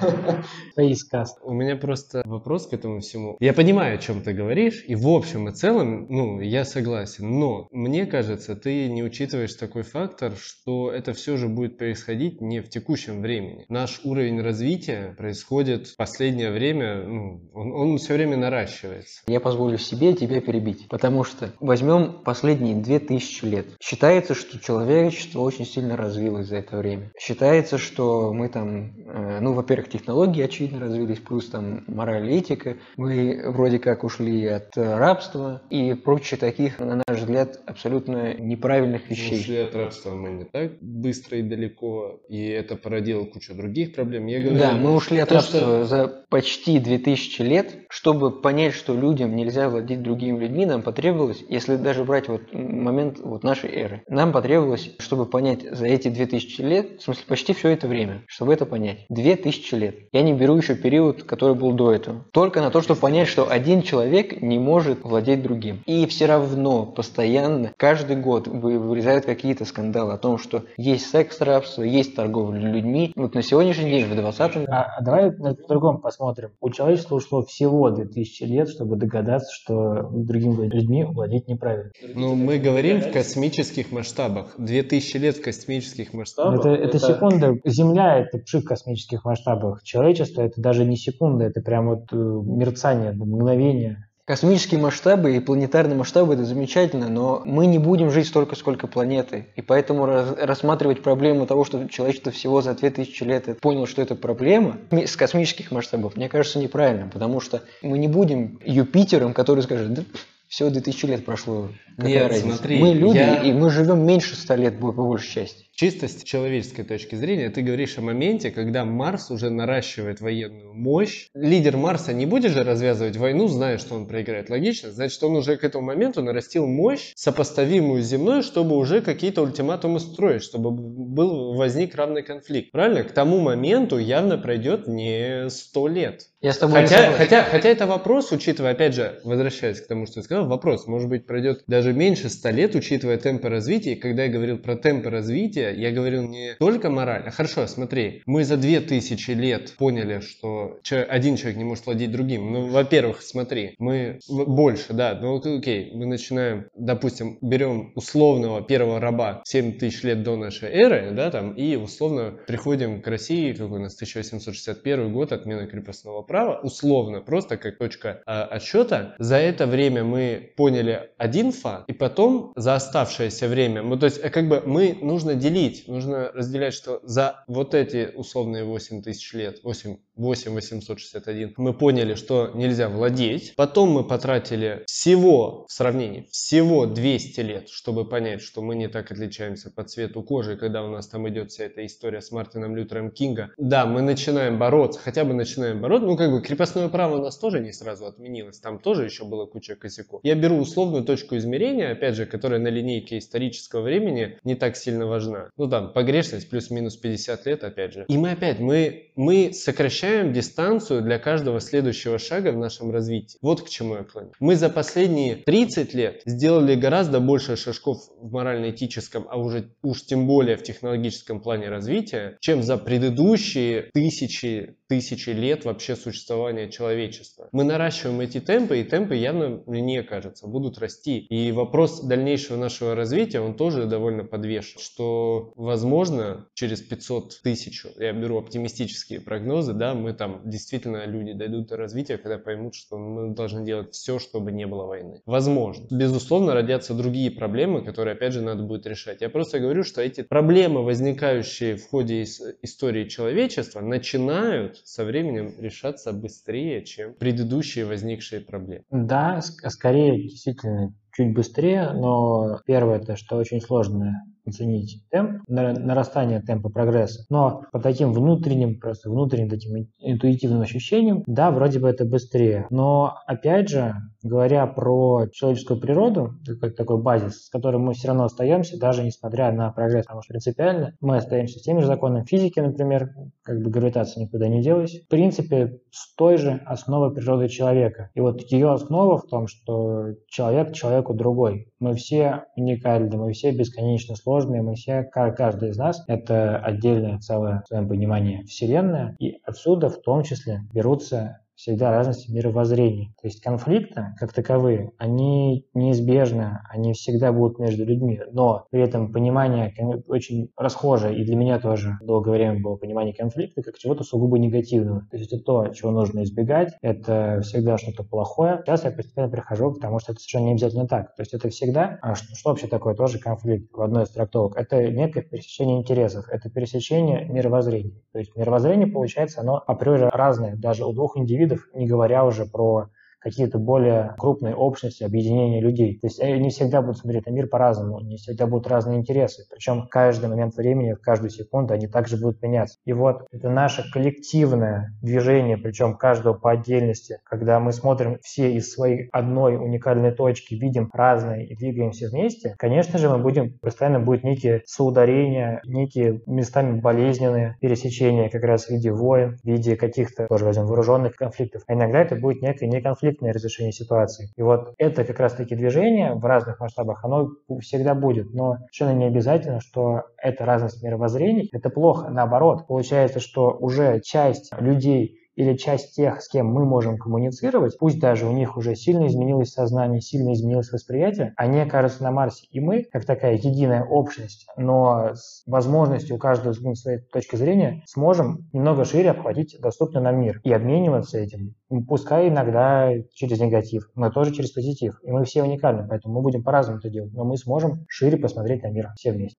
*laughs* Фейскаст. У меня просто вопрос к этому всему. Я понимаю, о чем ты говоришь, и в общем и целом, ну, я согласен. Но мне кажется, ты не учитываешь такой фактор, что это все же будет происходить не в текущем времени. Наш уровень развития происходит в последнее время, ну, он, он все время наращивается. Я позволю себе тебя перебить, потому что возьмем последние 2000 лет. Считается, что человечество очень сильно развилось за это время. Считается, что мы там, э, ну, во-первых, технологии очевидно развились, плюс там мораль и этика. Мы вроде как ушли от э, рабства и прочих таких, на наш взгляд, абсолютно неправильных вещей. Ушли от рабства мы не так быстро и далеко, и это породило кучу других проблем. Я говорю, Да, мы ушли от рабства что- за почти 2000 лет. Чтобы понять, что людям нельзя владеть другими людьми, нам потребовалось, если даже брать вот момент вот нашей эры, нам потребовалось, чтобы понять за эти 2000 лет, в смысле почти все это время, чтобы это понять, 2000 лет. Я не беру еще период, который был до этого. Только на то, чтобы понять, что один человек не может владеть другим. И все равно постоянно, каждый год вы- вырезают какие-то скандалы о том, что есть секс-рабство, есть торговля людьми. Вот на сегодняшний день, в 20 А, а давай на- по-другому посмотрим. У человечества ушло всего 2000 лет, чтобы догадаться, что другими людьми владеть неправильно. Ну, мы говорим в космических масштабах. 2000 лет в космических масштабах. Это, это секунда. Земля – это пшик в космических масштабах. Человечество – это даже не секунда, это прям вот э, мерцание, мгновение. Космические масштабы и планетарные масштабы это замечательно, но мы не будем жить столько, сколько планеты. И поэтому раз- рассматривать проблему того, что человечество всего за 2000 лет это понял, что это проблема с космических масштабов, мне кажется неправильно, потому что мы не будем Юпитером, который скажет, да всего 2000 лет прошло, какая Нет, разница. смотри, мы люди, я- и мы живем меньше 100 лет по большей части. Чисто с человеческой точки зрения, ты говоришь о моменте, когда Марс уже наращивает военную мощь. Лидер Марса не будет же развязывать войну, зная, что он проиграет. Логично? Значит, он уже к этому моменту нарастил мощь, сопоставимую с земной, чтобы уже какие-то ультиматумы строить, чтобы был, возник равный конфликт. Правильно? К тому моменту явно пройдет не 100 лет. Я с тобой Хотя, хотя, хотя это вопрос, учитывая, опять же, возвращаясь к тому, что ты сказал, вопрос, может быть, пройдет даже меньше 100 лет, учитывая темпы развития. И когда я говорил про темпы развития, я говорил не только морально. Хорошо, смотри, мы за 2000 лет поняли, что один человек не может владеть другим. Ну, во-первых, смотри, мы больше, да, ну окей, мы начинаем, допустим, берем условного первого раба 7 тысяч лет до нашей эры, да, там, и условно приходим к России, какой у нас 1861 год, отмена крепостного права, условно, просто как точка а, отсчета. За это время мы поняли один факт, и потом за оставшееся время, ну, то есть, как бы мы нужно делить, нужно разделять, что за вот эти условные 8 тысяч лет, 8, 8 861, мы поняли, что нельзя владеть. Потом мы потратили всего, в сравнении, всего 200 лет, чтобы понять, что мы не так отличаемся по цвету кожи, когда у нас там идет вся эта история с Мартином Лютером Кинга. Да, мы начинаем бороться, хотя бы начинаем бороться, ну как бы крепостное право у нас тоже не сразу отменилось, там тоже еще было куча косяков. Я беру условную точку измерения, опять же, которая на линейке исторического времени не так сильно важна. Ну там, погрешность плюс-минус 50 лет, опять же. И мы опять, мы, мы сокращаем дистанцию для каждого следующего шага в нашем развитии. Вот к чему я клоню. Мы за последние 30 лет сделали гораздо больше шажков в морально-этическом, а уже уж тем более в технологическом плане развития, чем за предыдущие тысячи, тысячи лет вообще существования человечества. Мы наращиваем эти темпы, и темпы явно, мне кажется, будут расти. И вопрос дальнейшего нашего развития, он тоже довольно подвешен, что, возможно, через 500 тысяч, я беру оптимистические прогнозы, да, мы там действительно люди дойдут до развития, когда поймут, что мы должны делать все, чтобы не было войны. Возможно. Безусловно, родятся другие проблемы, которые, опять же, надо будет решать. Я просто говорю, что эти проблемы, возникающие в ходе истории человечества, начинают со временем решаться быстрее, чем предыдущие возникшие проблемы. Да, скорее, действительно, чуть быстрее, но первое, это что очень сложно оценить темп, нарастание темпа прогресса. Но по таким внутренним, просто внутренним таким интуитивным ощущениям, да, вроде бы это быстрее. Но опять же, говоря про человеческую природу, как такой базис, с которым мы все равно остаемся, даже несмотря на прогресс, потому что принципиально мы остаемся с теми же законами физики, например, как бы гравитация никуда не делась, в принципе, с той же основой природы человека. И вот ее основа в том, что человек человеку другой. Мы все уникальны, мы все бесконечно сложные, мы все, каждый из нас, это отдельное целое, в своем понимании, вселенная, и отсюда в том числе берутся всегда разности мировоззрений. То есть конфликты, как таковые, они неизбежны, они всегда будут между людьми, но при этом понимание очень расхожее, и для меня тоже долгое время было понимание конфликта как чего-то сугубо негативного. То есть это то, чего нужно избегать, это всегда что-то плохое. Сейчас я постепенно прихожу к тому, что это совершенно не обязательно так. То есть это всегда, а что, что вообще такое тоже конфликт в одной из трактовок? Это некое пересечение интересов, это пересечение мировоззрений. То есть мировоззрение, получается, оно априори разное, даже у двух индивидов видов, не говоря уже про какие-то более крупные общности, объединения людей. То есть они всегда будут смотреть на мир по-разному, не всегда будут разные интересы. Причем каждый момент времени, каждую секунду они также будут меняться. И вот это наше коллективное движение, причем каждого по отдельности, когда мы смотрим все из своей одной уникальной точки, видим разные и двигаемся вместе, конечно же, мы будем, постоянно будет некие соударения, некие местами болезненные пересечения как раз в виде войн, в виде каких-то, тоже возьмем, вооруженных конфликтов. А иногда это будет некое не конфликт, конфликтное разрешение ситуации. И вот это как раз-таки движение в разных масштабах, оно всегда будет, но совершенно не обязательно, что эта разность мировоззрений – это плохо. Наоборот, получается, что уже часть людей или часть тех, с кем мы можем коммуницировать, пусть даже у них уже сильно изменилось сознание, сильно изменилось восприятие, они окажутся на Марсе. И мы, как такая единая общность, но с возможностью у каждого с своей точки зрения, сможем немного шире обхватить доступный нам мир и обмениваться этим. Пускай иногда через негатив, но тоже через позитив. И мы все уникальны, поэтому мы будем по-разному это делать, но мы сможем шире посмотреть на мир все вместе.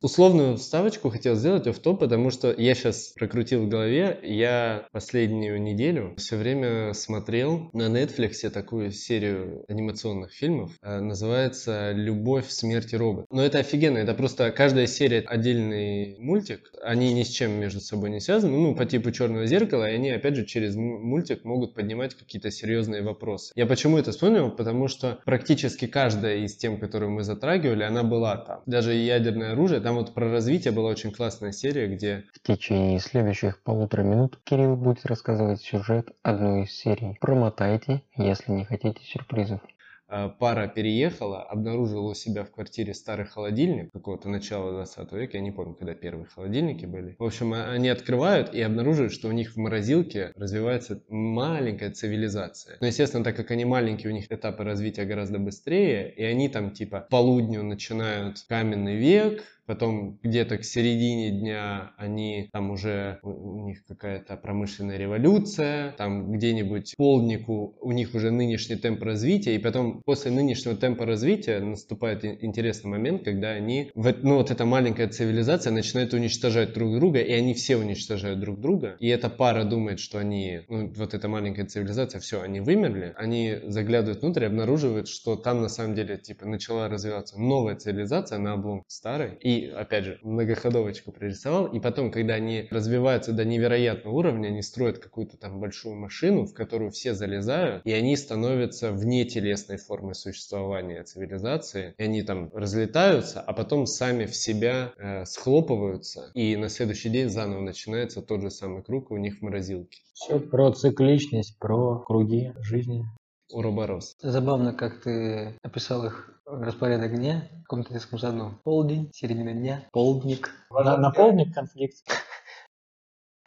Условную вставочку хотел сделать в топ, потому что я сейчас прокрутил в голове, я последнюю неделю все время смотрел на Netflix такую серию анимационных фильмов, э, называется «Любовь, смерть и робот». Но это офигенно, это просто каждая серия отдельный мультик, они ни с чем между собой не связаны, ну, по типу «Черного зеркала», и они, опять же, через мультик могут поднимать какие-то серьезные вопросы. Я почему это вспомнил? Потому что практически каждая из тем, которые мы затрагивали, она была там. Даже ядерное оружие, там вот про развитие была очень классная серия, где... В течение следующих полутора минут Кирилл будет рассказывать сюжет одной из серий. Промотайте, если не хотите сюрпризов. Э, пара переехала, обнаружила у себя в квартире старый холодильник какого-то начала 20 века, я не помню, когда первые холодильники были. В общем, а, они открывают и обнаруживают, что у них в морозилке развивается маленькая цивилизация. Но, естественно, так как они маленькие, у них этапы развития гораздо быстрее, и они там типа полудню начинают каменный век, Потом где-то к середине дня они там уже у них какая-то промышленная революция, там где-нибудь полднику у них уже нынешний темп развития, и потом после нынешнего темпа развития наступает интересный момент, когда они, ну вот эта маленькая цивилизация начинает уничтожать друг друга, и они все уничтожают друг друга, и эта пара думает, что они, ну, вот эта маленькая цивилизация, все, они вымерли, они заглядывают внутрь и обнаруживают, что там на самом деле типа начала развиваться новая цивилизация на облом старой, и опять же, многоходовочку прорисовал, и потом, когда они развиваются до невероятного уровня, они строят какую-то там большую машину, в которую все залезают, и они становятся вне телесной формы существования цивилизации, и они там разлетаются, а потом сами в себя э, схлопываются, и на следующий день заново начинается тот же самый круг у них в морозилке. Все про цикличность, про круги жизни. Уроборос. Забавно, как ты описал их распорядок дня в каком-то детском саду. Полдень, середина дня, полдник. На, на полдник конфликт. *laughs*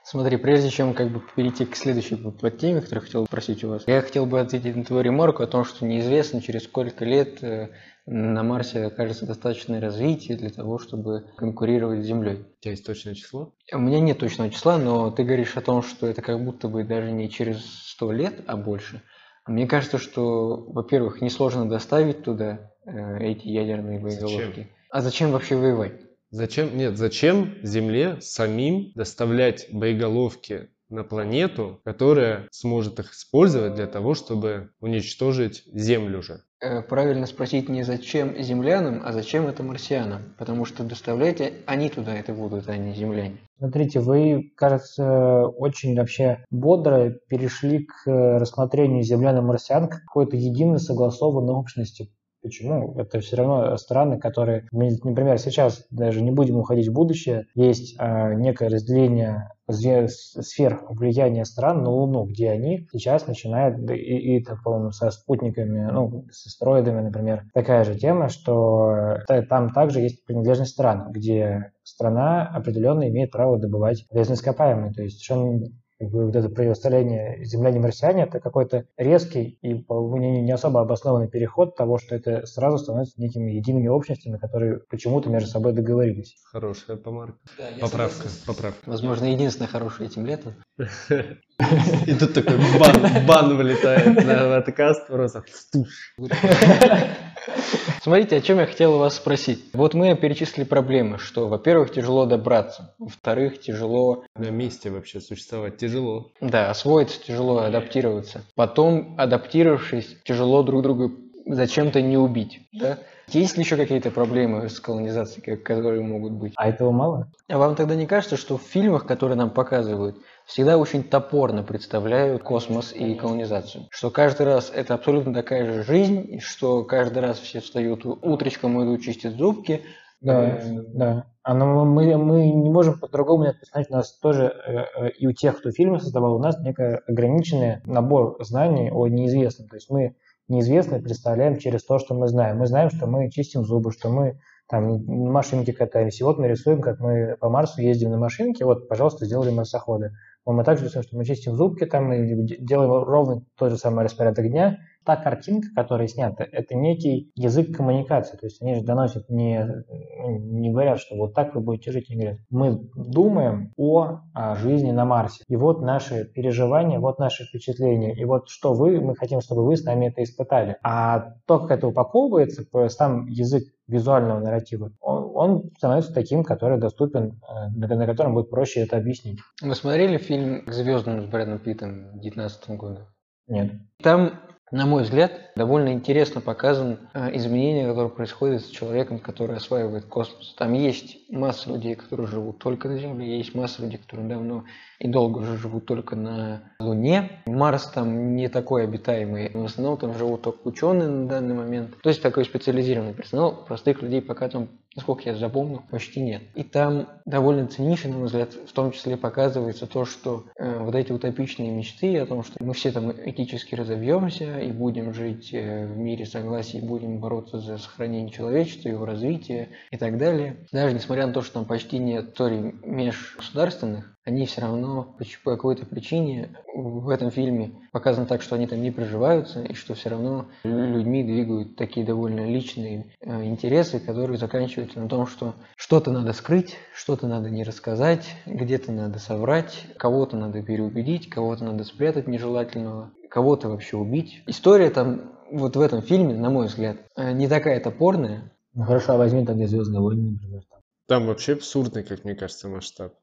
Смотри, прежде чем как бы перейти к следующей теме, которую хотел спросить у вас, я хотел бы ответить на твою ремарку о том, что неизвестно, через сколько лет э, на Марсе окажется достаточное развитие для того, чтобы конкурировать с Землей. У тебя есть точное число? У меня нет точного числа, но ты говоришь о том, что это как будто бы даже не через сто лет, а больше. Мне кажется, что, во-первых, несложно доставить туда э, эти ядерные боеголовки. Зачем? А зачем вообще воевать? Зачем? Нет, зачем Земле самим доставлять боеголовки на планету, которая сможет их использовать для того, чтобы уничтожить Землю же. Э, правильно спросить не зачем землянам, а зачем это марсианам, потому что доставлять они туда это будут, а не земляне. Смотрите, вы, кажется, очень вообще бодро перешли к рассмотрению землян и марсиан как какой-то единой согласованной общности. Почему? Это все равно страны, которые, например, сейчас даже не будем уходить в будущее, есть а, некое разделение сфер влияния стран на Луну, где они сейчас начинают, и, и это, по-моему, со спутниками, ну, с астероидами, например, такая же тема, что там также есть принадлежность стран, где страна определенно имеет право добывать полезные ископаемые. То есть совершенно вот это противостояние земляне-марсиане, это какой-то резкий и не, не особо обоснованный переход того, что это сразу становится некими едиными общностями, которые почему-то между собой договорились. Хорошая помарка. Да, поправка, поправка. Возможно, единственное хорошее этим летом. *laughs* И тут такой бан, бан вылетает на подкаст просто. Смотрите, о чем я хотел вас спросить. Вот мы перечислили проблемы, что, во-первых, тяжело добраться, во-вторых, тяжело... На месте вообще существовать тяжело. Да, освоиться тяжело, адаптироваться. Потом, адаптировавшись, тяжело друг друга зачем-то не убить, да? Есть ли еще какие-то проблемы с колонизацией, которые могут быть? А этого мало? А вам тогда не кажется, что в фильмах, которые нам показывают, всегда очень топорно представляют космос и колонизацию. Что каждый раз это абсолютно такая же жизнь, что каждый раз все встают утречком, идут чистить зубки. Да, да. А но мы, мы не можем по-другому это посмотреть. У нас тоже э, э, и у тех, кто фильмы создавал, у нас некий ограниченный набор знаний о неизвестном. То есть мы неизвестное представляем через то, что мы знаем. Мы знаем, что мы чистим зубы, что мы там машинки катаемся. И вот мы рисуем, как мы по Марсу ездим на машинке. Вот, пожалуйста, сделали марсоходы. Мы также рисуем, что мы чистим зубки, там мы делаем ровно тот же самый распорядок дня. Та картинка, которая снята, это некий язык коммуникации. То есть они же доносят не, не говорят, что вот так вы будете жить. Они говорят, мы думаем о, о жизни на Марсе. И вот наши переживания, вот наши впечатления. И вот что вы, мы хотим, чтобы вы с нами это испытали. А то, как это упаковывается, сам язык визуального нарратива, он, он становится таким, который доступен, э, на котором будет проще это объяснить. Вы смотрели фильм «К звездам» с Брэдом Питтом 2019 года? Нет. Там на мой взгляд, довольно интересно показан э, изменения, которые происходят с человеком, который осваивает космос. Там есть масса людей, которые живут только на Земле, есть масса людей, которые давно и долго уже живут только на Луне. Марс там не такой обитаемый, в основном там живут только ученые на данный момент. То есть такой специализированный персонал, простых людей пока там насколько я запомнил, почти нет. И там довольно цинично, на мой взгляд, в том числе показывается то, что э, вот эти утопичные мечты о том, что мы все там этически разовьемся и будем жить э, в мире согласия, будем бороться за сохранение человечества, его развитие и так далее. Даже несмотря на то, что там почти нет историй межгосударственных, они все равно по какой-то причине в этом фильме показано так, что они там не проживаются, и что все равно людьми двигают такие довольно личные э, интересы, которые заканчиваются на том, что что-то надо скрыть, что-то надо не рассказать, где-то надо соврать, кого-то надо переубедить, кого-то надо спрятать нежелательного, кого-то вообще убить. История там вот в этом фильме, на мой взгляд, э, не такая топорная. Ну хорошо, а возьми тогда «Звездные войны», например. Там вообще абсурдный, как мне кажется, масштаб.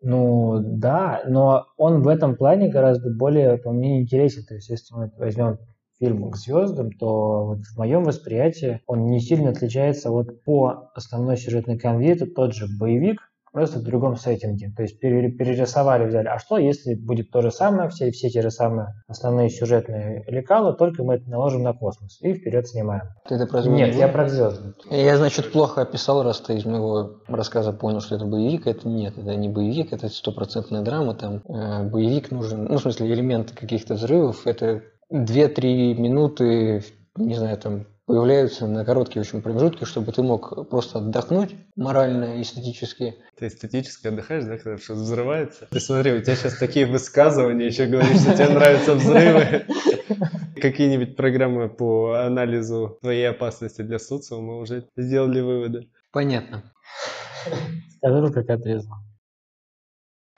Ну да, но он в этом плане гораздо более, по мне, интересен. То есть, если мы возьмем фильм к звездам, то вот в моем восприятии он не сильно отличается вот по основной сюжетной конве, это тот же боевик, просто в другом сеттинге. То есть перерисовали, взяли. А что, если будет то же самое, все, все те же самые основные сюжетные лекала, только мы это наложим на космос и вперед снимаем. Ты это про Нет, я про звезды. Я, значит, плохо описал, раз ты из моего рассказа понял, что это боевик. Это нет, это не боевик, это стопроцентная драма. Там э, боевик нужен, ну, в смысле, элементы каких-то взрывов. Это 2-3 минуты, не знаю, там появляются на короткие очень промежутки, чтобы ты мог просто отдохнуть морально и эстетически. Ты эстетически отдыхаешь, да, когда что-то взрывается? Ты смотри, у тебя сейчас такие высказывания, еще говоришь, что тебе нравятся взрывы. *laughs* Какие-нибудь программы по анализу твоей опасности для социума уже сделали выводы. Понятно. Скажу, как отрезал.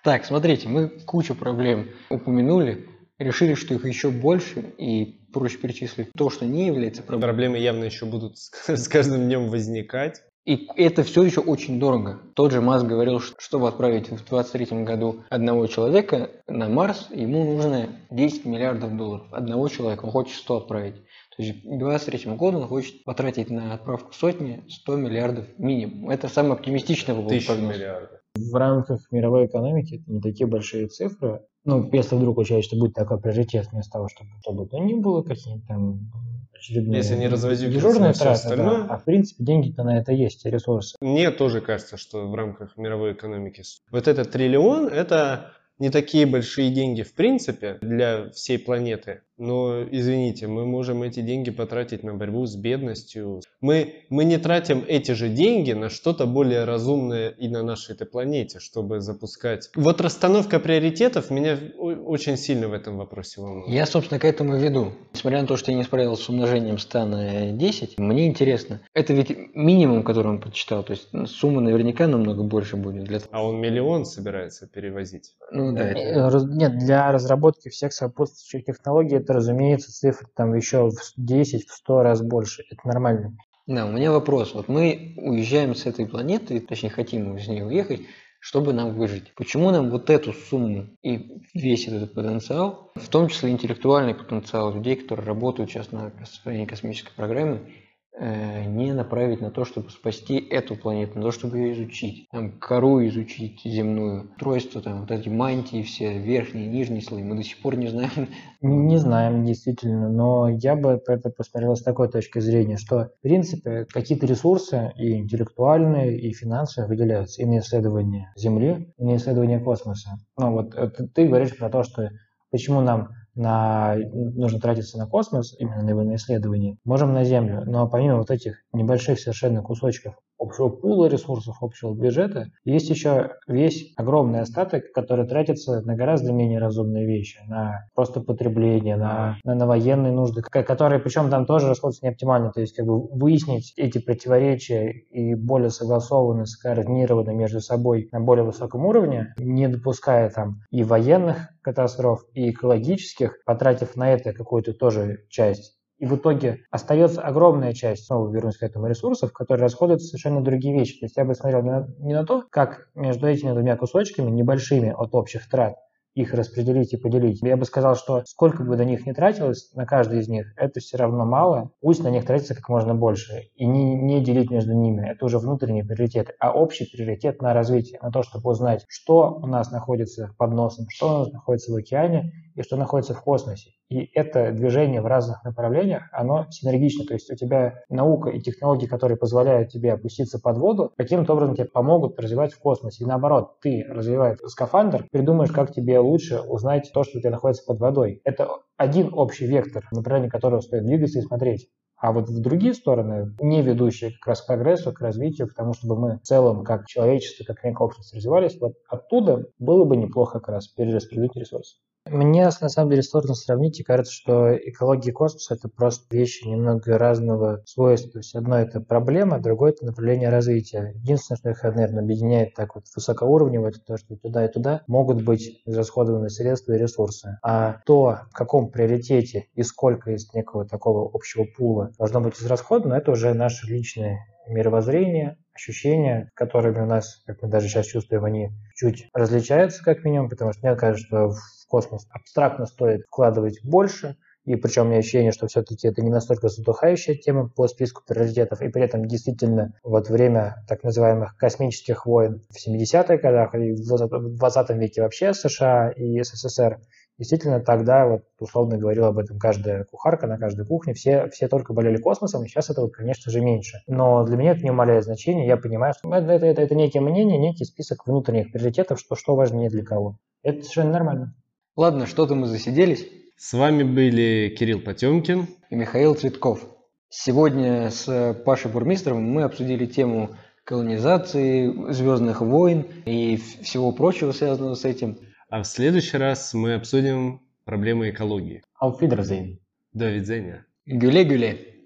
Так, смотрите, мы кучу проблем упомянули, решили, что их еще больше, и проще перечислить то, что не является проблемой. Проблемы явно еще будут с *laughs* каждым днем возникать. И это все еще очень дорого. Тот же Маск говорил, что чтобы отправить в 2023 году одного человека на Марс, ему нужно 10 миллиардов долларов. Одного человека, он хочет 100 отправить. То есть к 2023 году он хочет потратить на отправку сотни 100 миллиардов минимум. Это самый оптимистичный был прогноз. миллиардов. В рамках мировой экономики это не такие большие цифры, ну, если вдруг у человечества будет такой приоритет, вместо того, чтобы, чтобы то ни было, какие-то там очередные Если не дежурные траты, остальное. Да. А в принципе деньги-то на это есть, ресурсы. Мне тоже кажется, что в рамках мировой экономики вот этот триллион – это не такие большие деньги в принципе для всей планеты, но, извините, мы можем эти деньги потратить на борьбу с бедностью. Мы, мы не тратим эти же деньги на что-то более разумное и на нашей этой планете, чтобы запускать. Вот расстановка приоритетов меня очень сильно в этом вопросе волнует. Я, собственно, к этому веду. Несмотря на то, что я не справился с умножением 100 на 10, мне интересно. Это ведь минимум, который он подсчитал. То есть сумма наверняка намного больше будет. Для... А он миллион собирается перевозить? Ну да. Это... Нет, для разработки всех сопутствующих технологий это, разумеется, цифры там еще в 10, в 100 раз больше. Это нормально. Да, у меня вопрос. Вот мы уезжаем с этой планеты, точнее хотим из нее уехать, чтобы нам выжить. Почему нам вот эту сумму и весь этот потенциал, в том числе интеллектуальный потенциал людей, которые работают сейчас на построении космической программы, Э, не направить на то, чтобы спасти эту планету, на то, чтобы ее изучить. Там кору изучить земную, устройство, там вот эти мантии все, верхние, нижние слои, мы до сих пор не знаем. Не знаем, действительно, но я бы это посмотрел с такой точки зрения, что, в принципе, какие-то ресурсы и интеллектуальные, и финансовые выделяются и на исследование Земли, и на исследование космоса. Ну вот ты говоришь про то, что почему нам на, нужно тратиться на космос, именно на его на исследование, можем на Землю. Но помимо вот этих небольших совершенно кусочков общего пула ресурсов, общего бюджета, есть еще весь огромный остаток, который тратится на гораздо менее разумные вещи, на просто потребление, на, на, на военные нужды, которые, причем там тоже расходятся не оптимально, то есть как бы выяснить эти противоречия и более согласованно, скоординированно между собой на более высоком уровне, не допуская там и военных катастроф, и экологических, потратив на это какую-то тоже часть И в итоге остается огромная часть, снова вернусь к этому, ресурсов, которые расходуются совершенно другие вещи. То есть я бы смотрел не на, не на то, как между этими двумя кусочками, небольшими от общих трат, их распределить и поделить. Я бы сказал, что сколько бы на них не тратилось, на каждый из них, это все равно мало. Пусть на них тратится как можно больше. И не, не делить между ними. Это уже внутренний приоритет. А общий приоритет на развитие, на то, чтобы узнать, что у нас находится под носом, что у нас находится в океане и что находится в космосе. И это движение в разных направлениях, оно синергично. То есть у тебя наука и технологии, которые позволяют тебе опуститься под воду, каким-то образом тебе помогут развивать в космосе. И наоборот, ты, развивая скафандр, придумаешь, как тебе лучше узнать то, что у тебя находится под водой. Это один общий вектор, в которого стоит двигаться и смотреть. А вот в другие стороны, не ведущие как раз к прогрессу, к развитию, к тому, чтобы мы в целом, как человечество, как некая общество развивались, вот оттуда было бы неплохо как раз перераспределить ресурсы. Мне на самом деле сложно сравнить, и кажется, что экология и космос это просто вещи немного разного свойства. То есть одно это проблема, другое это направление развития. Единственное, что их, наверное, объединяет так вот высокоуровнево, это то, что туда и туда могут быть израсходованы средства и ресурсы. А то, в каком приоритете и сколько из некого такого общего пула должно быть израсходовано, это уже наши личные мировоззрение, ощущения, которыми у нас, как мы даже сейчас чувствуем, они чуть различаются как минимум, потому что мне кажется, что в космос абстрактно стоит вкладывать больше, и причем у меня ощущение, что все-таки это не настолько затухающая тема по списку приоритетов, и при этом действительно вот время так называемых космических войн в 70-х годах и в 20 веке вообще США и СССР Действительно, тогда, вот, условно говорил об этом каждая кухарка на каждой кухне, все, все только болели космосом, и сейчас этого, конечно же, меньше. Но для меня это не умаляет значения, я понимаю, что это, это, это, это некие мнения, некий список внутренних приоритетов, что, что важнее для кого. Это совершенно нормально. Ладно, что-то мы засиделись. С вами были Кирилл Потемкин и Михаил Цветков. Сегодня с Пашей Бурмистровым мы обсудили тему колонизации, звездных войн и всего прочего, связанного с этим. А в следующий раз мы обсудим проблемы экологии. Auf Wiedersehen. До видения. Гюле-гюле.